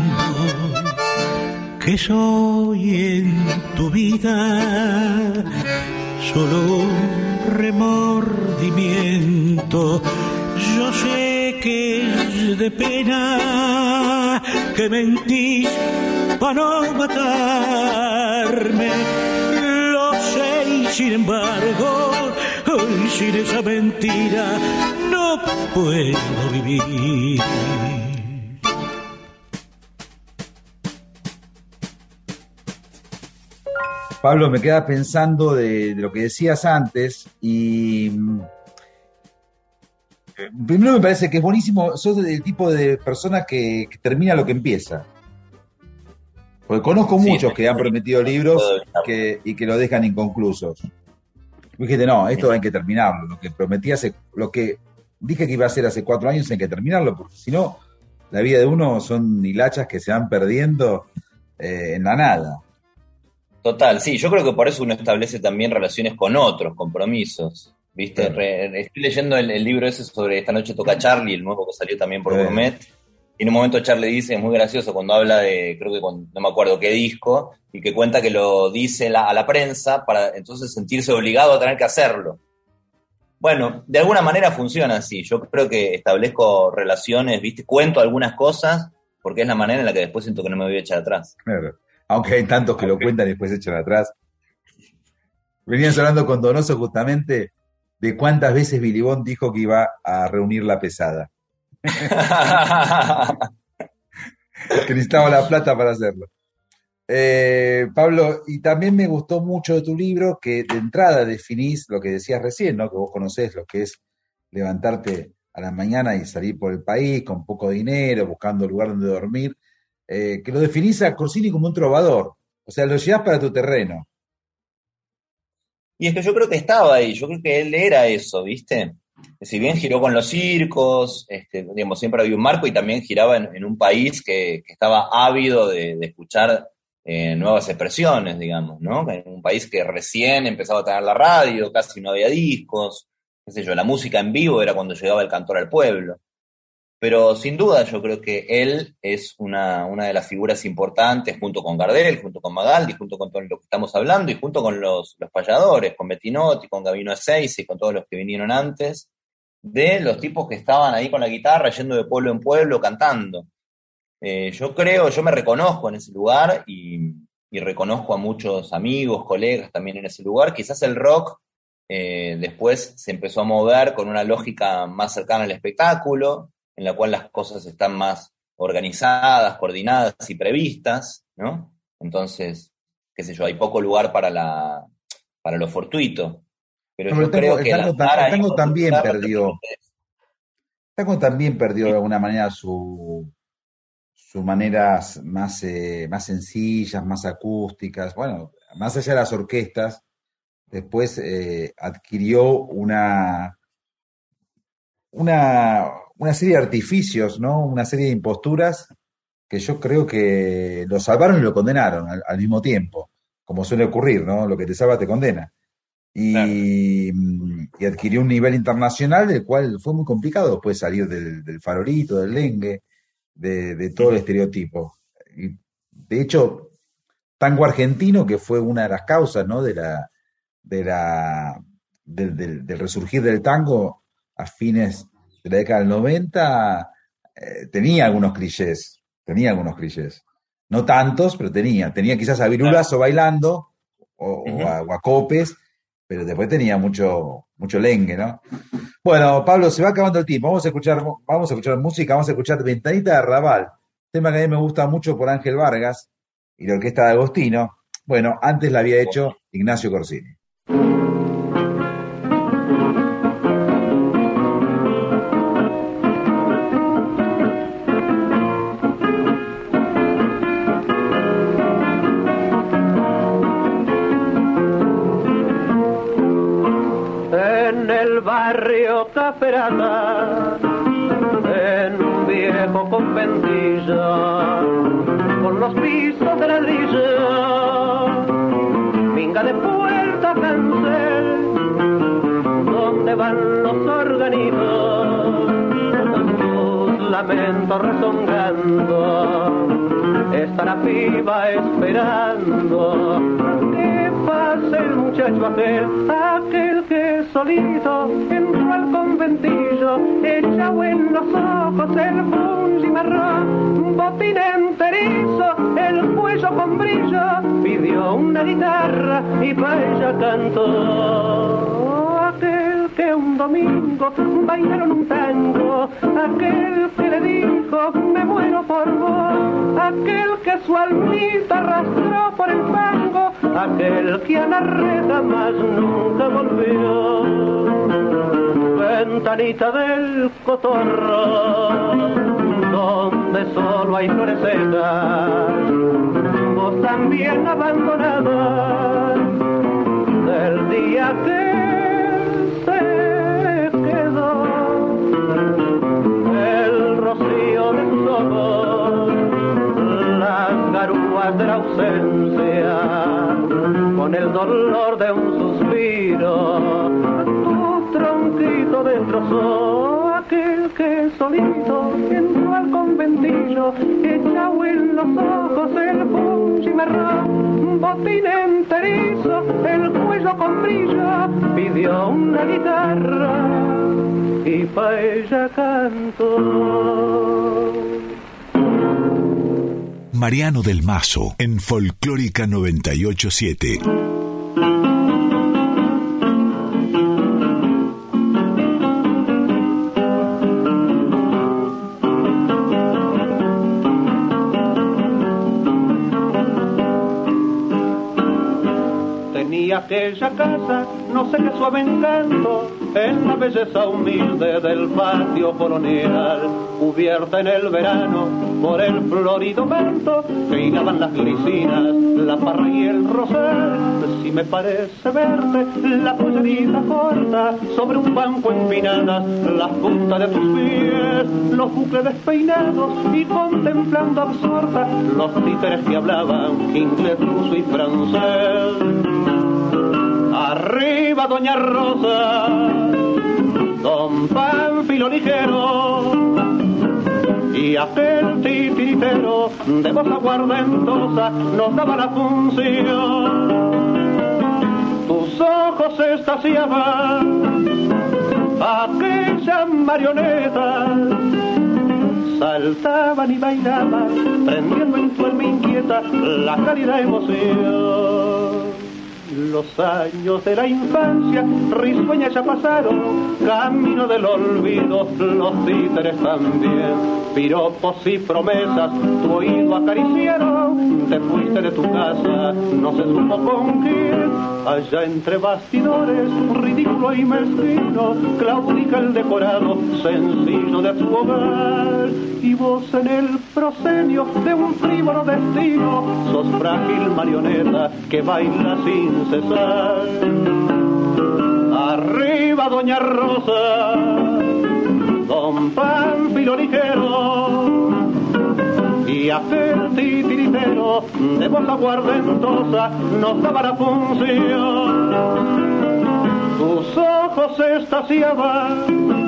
que soy en tu vida solo remordimiento. Yo sé que es de pena que mentís para no matarme. Lo sé y sin embargo sin esa mentira no puedo vivir. Pablo, me queda pensando de, lo que decías antes y mm, primero me parece que es buenísimo, sos del tipo de persona que, termina lo que empieza. Porque conozco muchos que han prometido libros y que lo dejan inconclusos dijiste, no, esto hay que terminarlo. Lo que prometí hace, lo que dije que iba a hacer hace cuatro años hay que terminarlo, porque si no, la vida de uno son hilachas que se van perdiendo eh, en la nada. Total, sí, yo creo que por eso uno establece también relaciones con otros, compromisos. ¿Viste? estoy leyendo el, libro ese sobre Esta noche toca Charlie, el nuevo que salió también por Gourmet. Y en un momento Charlie dice, es muy gracioso, cuando habla de, creo que no me acuerdo qué disco, y que cuenta que lo dice a la prensa para entonces sentirse obligado a tener que hacerlo. Bueno, de alguna manera funciona así. Yo creo que establezco relaciones, ¿viste? Cuento algunas cosas porque es la manera en la que después siento que no me voy a echar atrás. Claro. Aunque hay tantos que lo cuentan y después se echan atrás. Venías hablando con Donoso justamente de cuántas veces Bilibón dijo que iba a reunir la pesada. que la plata para hacerlo. Eh, Pablo, y también me gustó mucho de tu libro que de entrada definís lo que decías recién, ¿no? Que vos conocés lo que es levantarte a la mañana y salir por el país con poco dinero, buscando lugar donde dormir, eh, que lo definís a Corsini como un trovador, o sea, lo llevas para tu terreno. Y es que yo creo que estaba ahí, yo creo que él era eso, ¿viste? Si bien giró con los circos, este, digamos, siempre había un marco y también giraba en, un país que, estaba ávido de escuchar eh, nuevas expresiones, digamos, ¿no? En un país que recién empezaba a tener la radio, casi no había discos, qué sé yo, la música en vivo era cuando llegaba el cantor al pueblo. Pero sin duda yo creo que él es una, una de las figuras importantes, junto con Gardel, junto con Magaldi, junto con todo lo que estamos hablando, y junto con los, los payadores, con Bettinotti, con Gabino Ezeiza y con todos los que vinieron antes, de los tipos que estaban ahí con la guitarra, yendo de pueblo en pueblo, cantando. Eh, yo creo, yo me reconozco en ese lugar y, y, reconozco a muchos amigos, colegas también en ese lugar. Quizás el rock eh, después se empezó a mover con una lógica más cercana al espectáculo, en la cual las cosas están más organizadas, coordinadas y previstas, ¿no? Entonces, qué sé yo, hay poco lugar para, la, para lo fortuito. Pero yo creo que el tango, también perdió. Tango también perdió de alguna manera su, sus maneras más, eh, más sencillas, más acústicas. Bueno, más allá de las orquestas, después eh, adquirió una, una, una serie de artificios, ¿no? Una serie de imposturas que yo creo que lo salvaron y lo condenaron al, mismo tiempo, como suele ocurrir, ¿no? Lo que te salva te condena. Y, y, adquirió un nivel internacional del cual fue muy complicado después salir del, del farolito, del lengue, de, de todo el estereotipo. Y, de hecho, tango argentino, que fue una de las causas, ¿no? De la, de la, del, del, del resurgir del tango a fines de la década del 90 eh, tenía algunos clichés, tenía algunos clichés. No tantos, pero tenía. Tenía quizás a Virulazo bailando o, uh -huh. o, a, o, a, Copes, pero después tenía mucho, mucho lengue, ¿no? Bueno, Pablo, se va acabando el tiempo. Vamos a escuchar, vamos a escuchar música, vamos a escuchar Ventanita de Raval, tema que a mí me gusta mucho por Ángel Vargas y la orquesta de Agostino. Bueno, antes la había hecho Ignacio Corsini. En un viejo conventillo, con los pisos de ladrillo, minga de puerta cancel, donde van los organitos, sus lamentos rezongando, está la piba esperando. Que pase el muchacho aquel que solito entró al conventillo, echado en los ojos el fungi marrón, botín enterizo, el cuello con brillo, pidió una guitarra y para ella cantó. Que un domingo bailaron un tango, aquel que le dijo me muero por vos, aquel que su almita arrastró por el fango, aquel que a la red jamás nunca volvió. Ventanita del cotorro, donde solo hay flores secas, vos también abandonada del día que se quedó el rocío de tus ojos, las garúas de la ausencia, con el dolor de un suspiro, tu tronquito destrozó aquel que solito entró al conventillo, echado en los ojos el marrón, botín enterizo, el cuello con brillo, pidió una guitarra y pa' ella cantó. Mariano del Mazo en Folclórica 987. Aquella casa, no qué suave encanto, en la belleza humilde del patio colonial, cubierta en el verano por el florido manto que las glicinas, la parra y el rosal. Si me parece verte, la pollerita corta sobre un banco empinada, las puntas de tus pies, los bucles despeinados y contemplando absorta los títeres que hablaban inglés, ruso y francés. Arriba, Doña Rosa, don Pánfilo ligero y aquel titiritero de voz aguardentosa nos daba la función. Tus ojos estaciaban aquella marioneta saltaban y bailaban, prendiendo en tu alma inquieta la cálida emoción. Los años de la infancia risueña ya pasaron, camino del olvido, los títeres también. Piropos y promesas tu oído acariciaron, te fuiste de tu casa, no se supo con quién. Allá entre bastidores, ridículo y mezquino, claudica el decorado sencillo de tu hogar. Y vos en el proscenio de un frívolo destino, sos frágil marioneta que baila sin cesar. Arriba, Doña Rosa, Don Pánfilo ligero, y aquel titiritero de voz aguardentosa nos daba la función. Tus ojos estaciaban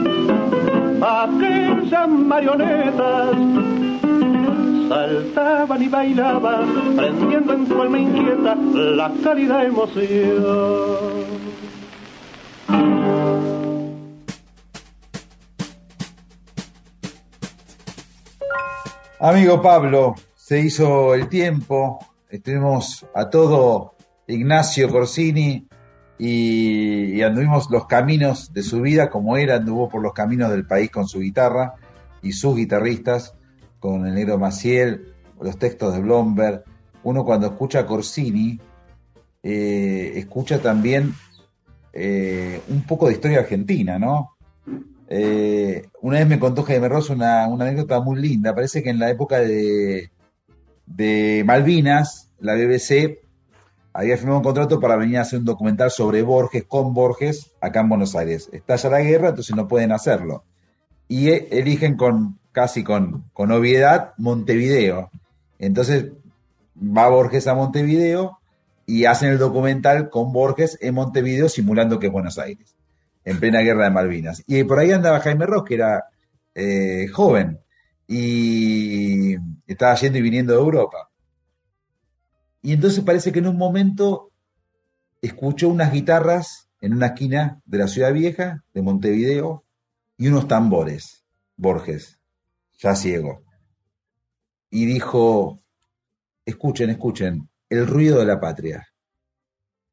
aquellas marionetas saltaban y bailaban, prendiendo en tu alma inquieta la cálida emoción. Amigo Pablo, se hizo el tiempo, tenemos a todo Ignacio Corsini y, y, anduvimos los caminos de su vida como él anduvo por los caminos del país con su guitarra y sus guitarristas con el negro Maciel, los textos de Blomberg. Uno cuando escucha a Corsini, eh, escucha también eh, un poco de historia argentina, ¿no? Eh, una vez me contó Jaime Ross una, una, anécdota muy linda. Parece que en la época de, de Malvinas, la BBC había firmado un contrato para venir a hacer un documental sobre Borges, con Borges, acá en Buenos Aires. Estalla la guerra, entonces no pueden hacerlo. Y eligen con casi con, con obviedad Montevideo. Entonces va Borges a Montevideo y hacen el documental con Borges en Montevideo simulando que es Buenos Aires, en plena guerra de Malvinas. Y por ahí andaba Jaime Ross, que era eh, joven y estaba yendo y viniendo de Europa. Y entonces parece que en un momento escuchó unas guitarras en una esquina de la ciudad vieja, de Montevideo, y unos tambores, Borges ya ciego. Y dijo, escuchen, escuchen, el ruido de la patria.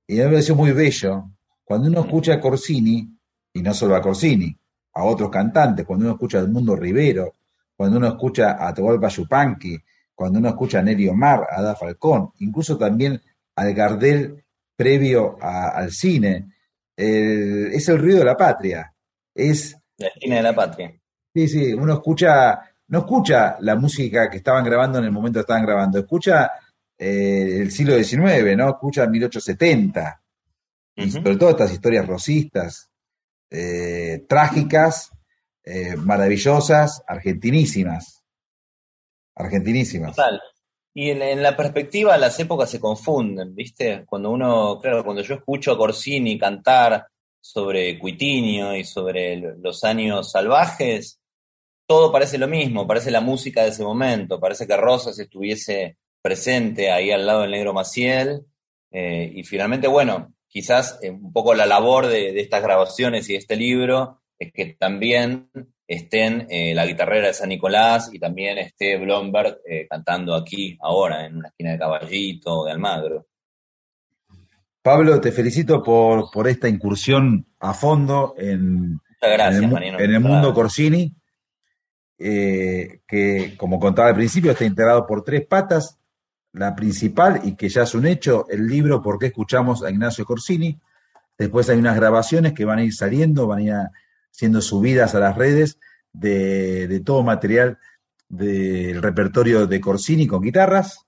Y me pareció muy bello. Cuando uno escucha a Corsini, y no solo a Corsini, a otros cantantes, cuando uno escucha a Edmundo Rivero, cuando uno escucha a Atahualpa Yupanqui, cuando uno escucha a Nelly Omar, a Da Falcón, incluso también al Gardel previo a, al cine, el, es el ruido de la patria. Es. La esquina de la patria. Sí, sí, uno escucha no escucha la música que estaban grabando en el momento que estaban grabando, escucha eh, el siglo XIX, ¿no? Escucha 1870. Y sobre todo estas historias rosistas, eh, trágicas, eh, maravillosas, argentinísimas. Argentinísimas. Total. Y en, en, la perspectiva las épocas se confunden, ¿viste? Cuando uno, claro, cuando yo escucho a Corsini cantar sobre Cuitinio y sobre los años salvajes, todo parece lo mismo, parece la música de ese momento, parece que Rosas estuviese presente ahí al lado del negro Maciel, eh, y finalmente, bueno, quizás eh, un poco la labor de, de, estas grabaciones y de este libro es que también estén eh, la guitarrera de San Nicolás y también esté Blomberg eh, cantando aquí, ahora, en una esquina de Caballito, de Almagro. Pablo, te felicito por, por esta incursión a fondo en, gracias, en el, Mariano, en el mundo Corsini eh, que, como contaba al principio, está integrado por tres patas. La principal, y que ya es un hecho, el libro ¿Por qué escuchamos a Ignacio Corsini? Después hay unas grabaciones que van a ir saliendo, van a ir siendo subidas a las redes de, de todo material del repertorio de Corsini con guitarras,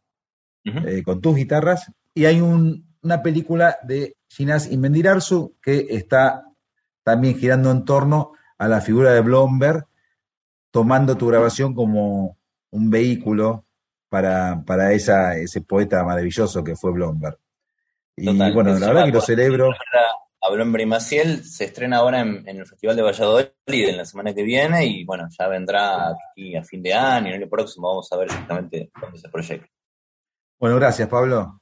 uh -huh. eh, con tus guitarras, y hay un, una película de Ginás Inmendirarzu que está también girando en torno a la figura de Blomberg, tomando tu grabación como un vehículo para, para esa, ese poeta maravilloso que fue Blomberg. Y Total, bueno, la verdad que lo celebro. A habló en Brimaciel, se estrena ahora en, el Festival de Valladolid en la semana que viene y bueno, ya vendrá aquí a fin de año, en el próximo vamos a ver exactamente dónde se proyecta. Bueno, gracias Pablo.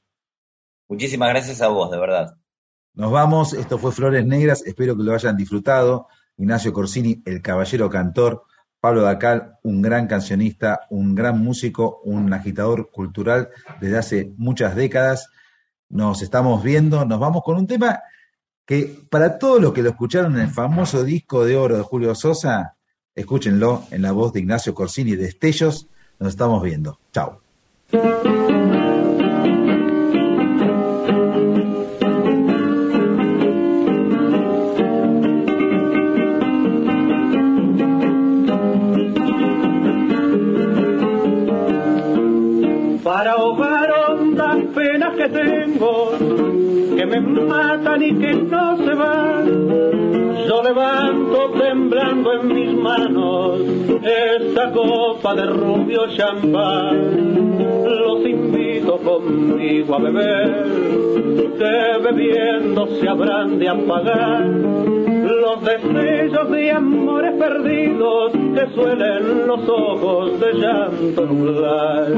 Muchísimas gracias a vos, de verdad. Nos vamos, esto fue Flores Negras, espero que lo hayan disfrutado. Ignacio Corsini, el caballero cantor, Pablo Dacal, un gran cancionista, un gran músico, un agitador cultural desde hace muchas décadas. Nos estamos viendo, nos vamos con un tema que para todos los que lo escucharon en el famoso disco de oro de Julio Sosa, escúchenlo en la voz de Ignacio Corsini, Destellos, nos estamos viendo. Chao. Me matan y que no se van. Yo levanto temblando en mis manos esta copa de rubio champán. Los invito conmigo a beber, que bebiendo se habrán de apagar los destellos de amores perdidos que suelen los ojos de llanto nublar.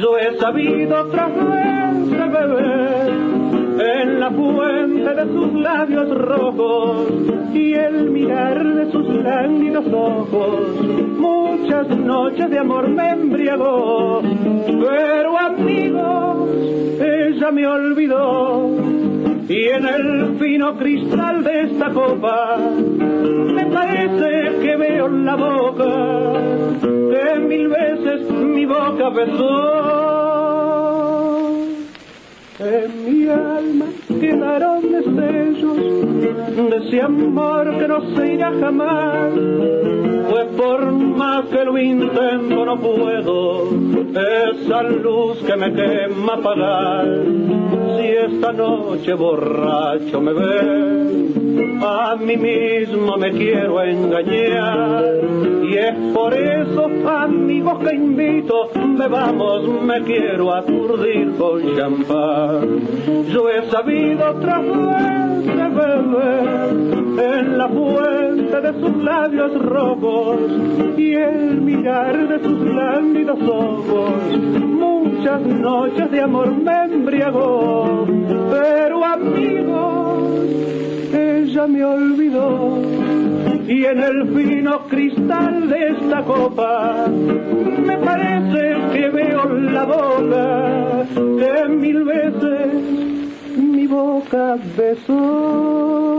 Yo he sabido tras veces beber en la fuente de sus labios rojos y el mirar de sus lánguidos ojos. Muchas noches de amor me embriagó, pero amigos, ella me olvidó y en el fino cristal de esta copa me parece que veo la boca que mil veces mi boca besó. En mi alma quedaron destellos de ese amor que no se irá jamás. Pues por más que lo intento no puedo esa luz que me quema apagar. Si esta noche borracho me ve, a mí mismo me quiero engañar. Y es por eso, amigos que invito, bebamos, me quiero aturdir con champán. Yo he sabido otra vez beber en la fuente de sus labios rojos y el mirar de sus lánguidos ojos. Muchas noches de amor me embriagó, pero amigos, ella me olvidó. Y en el fino cristal de esta copa me parece que veo la boca que mil veces mi boca besó.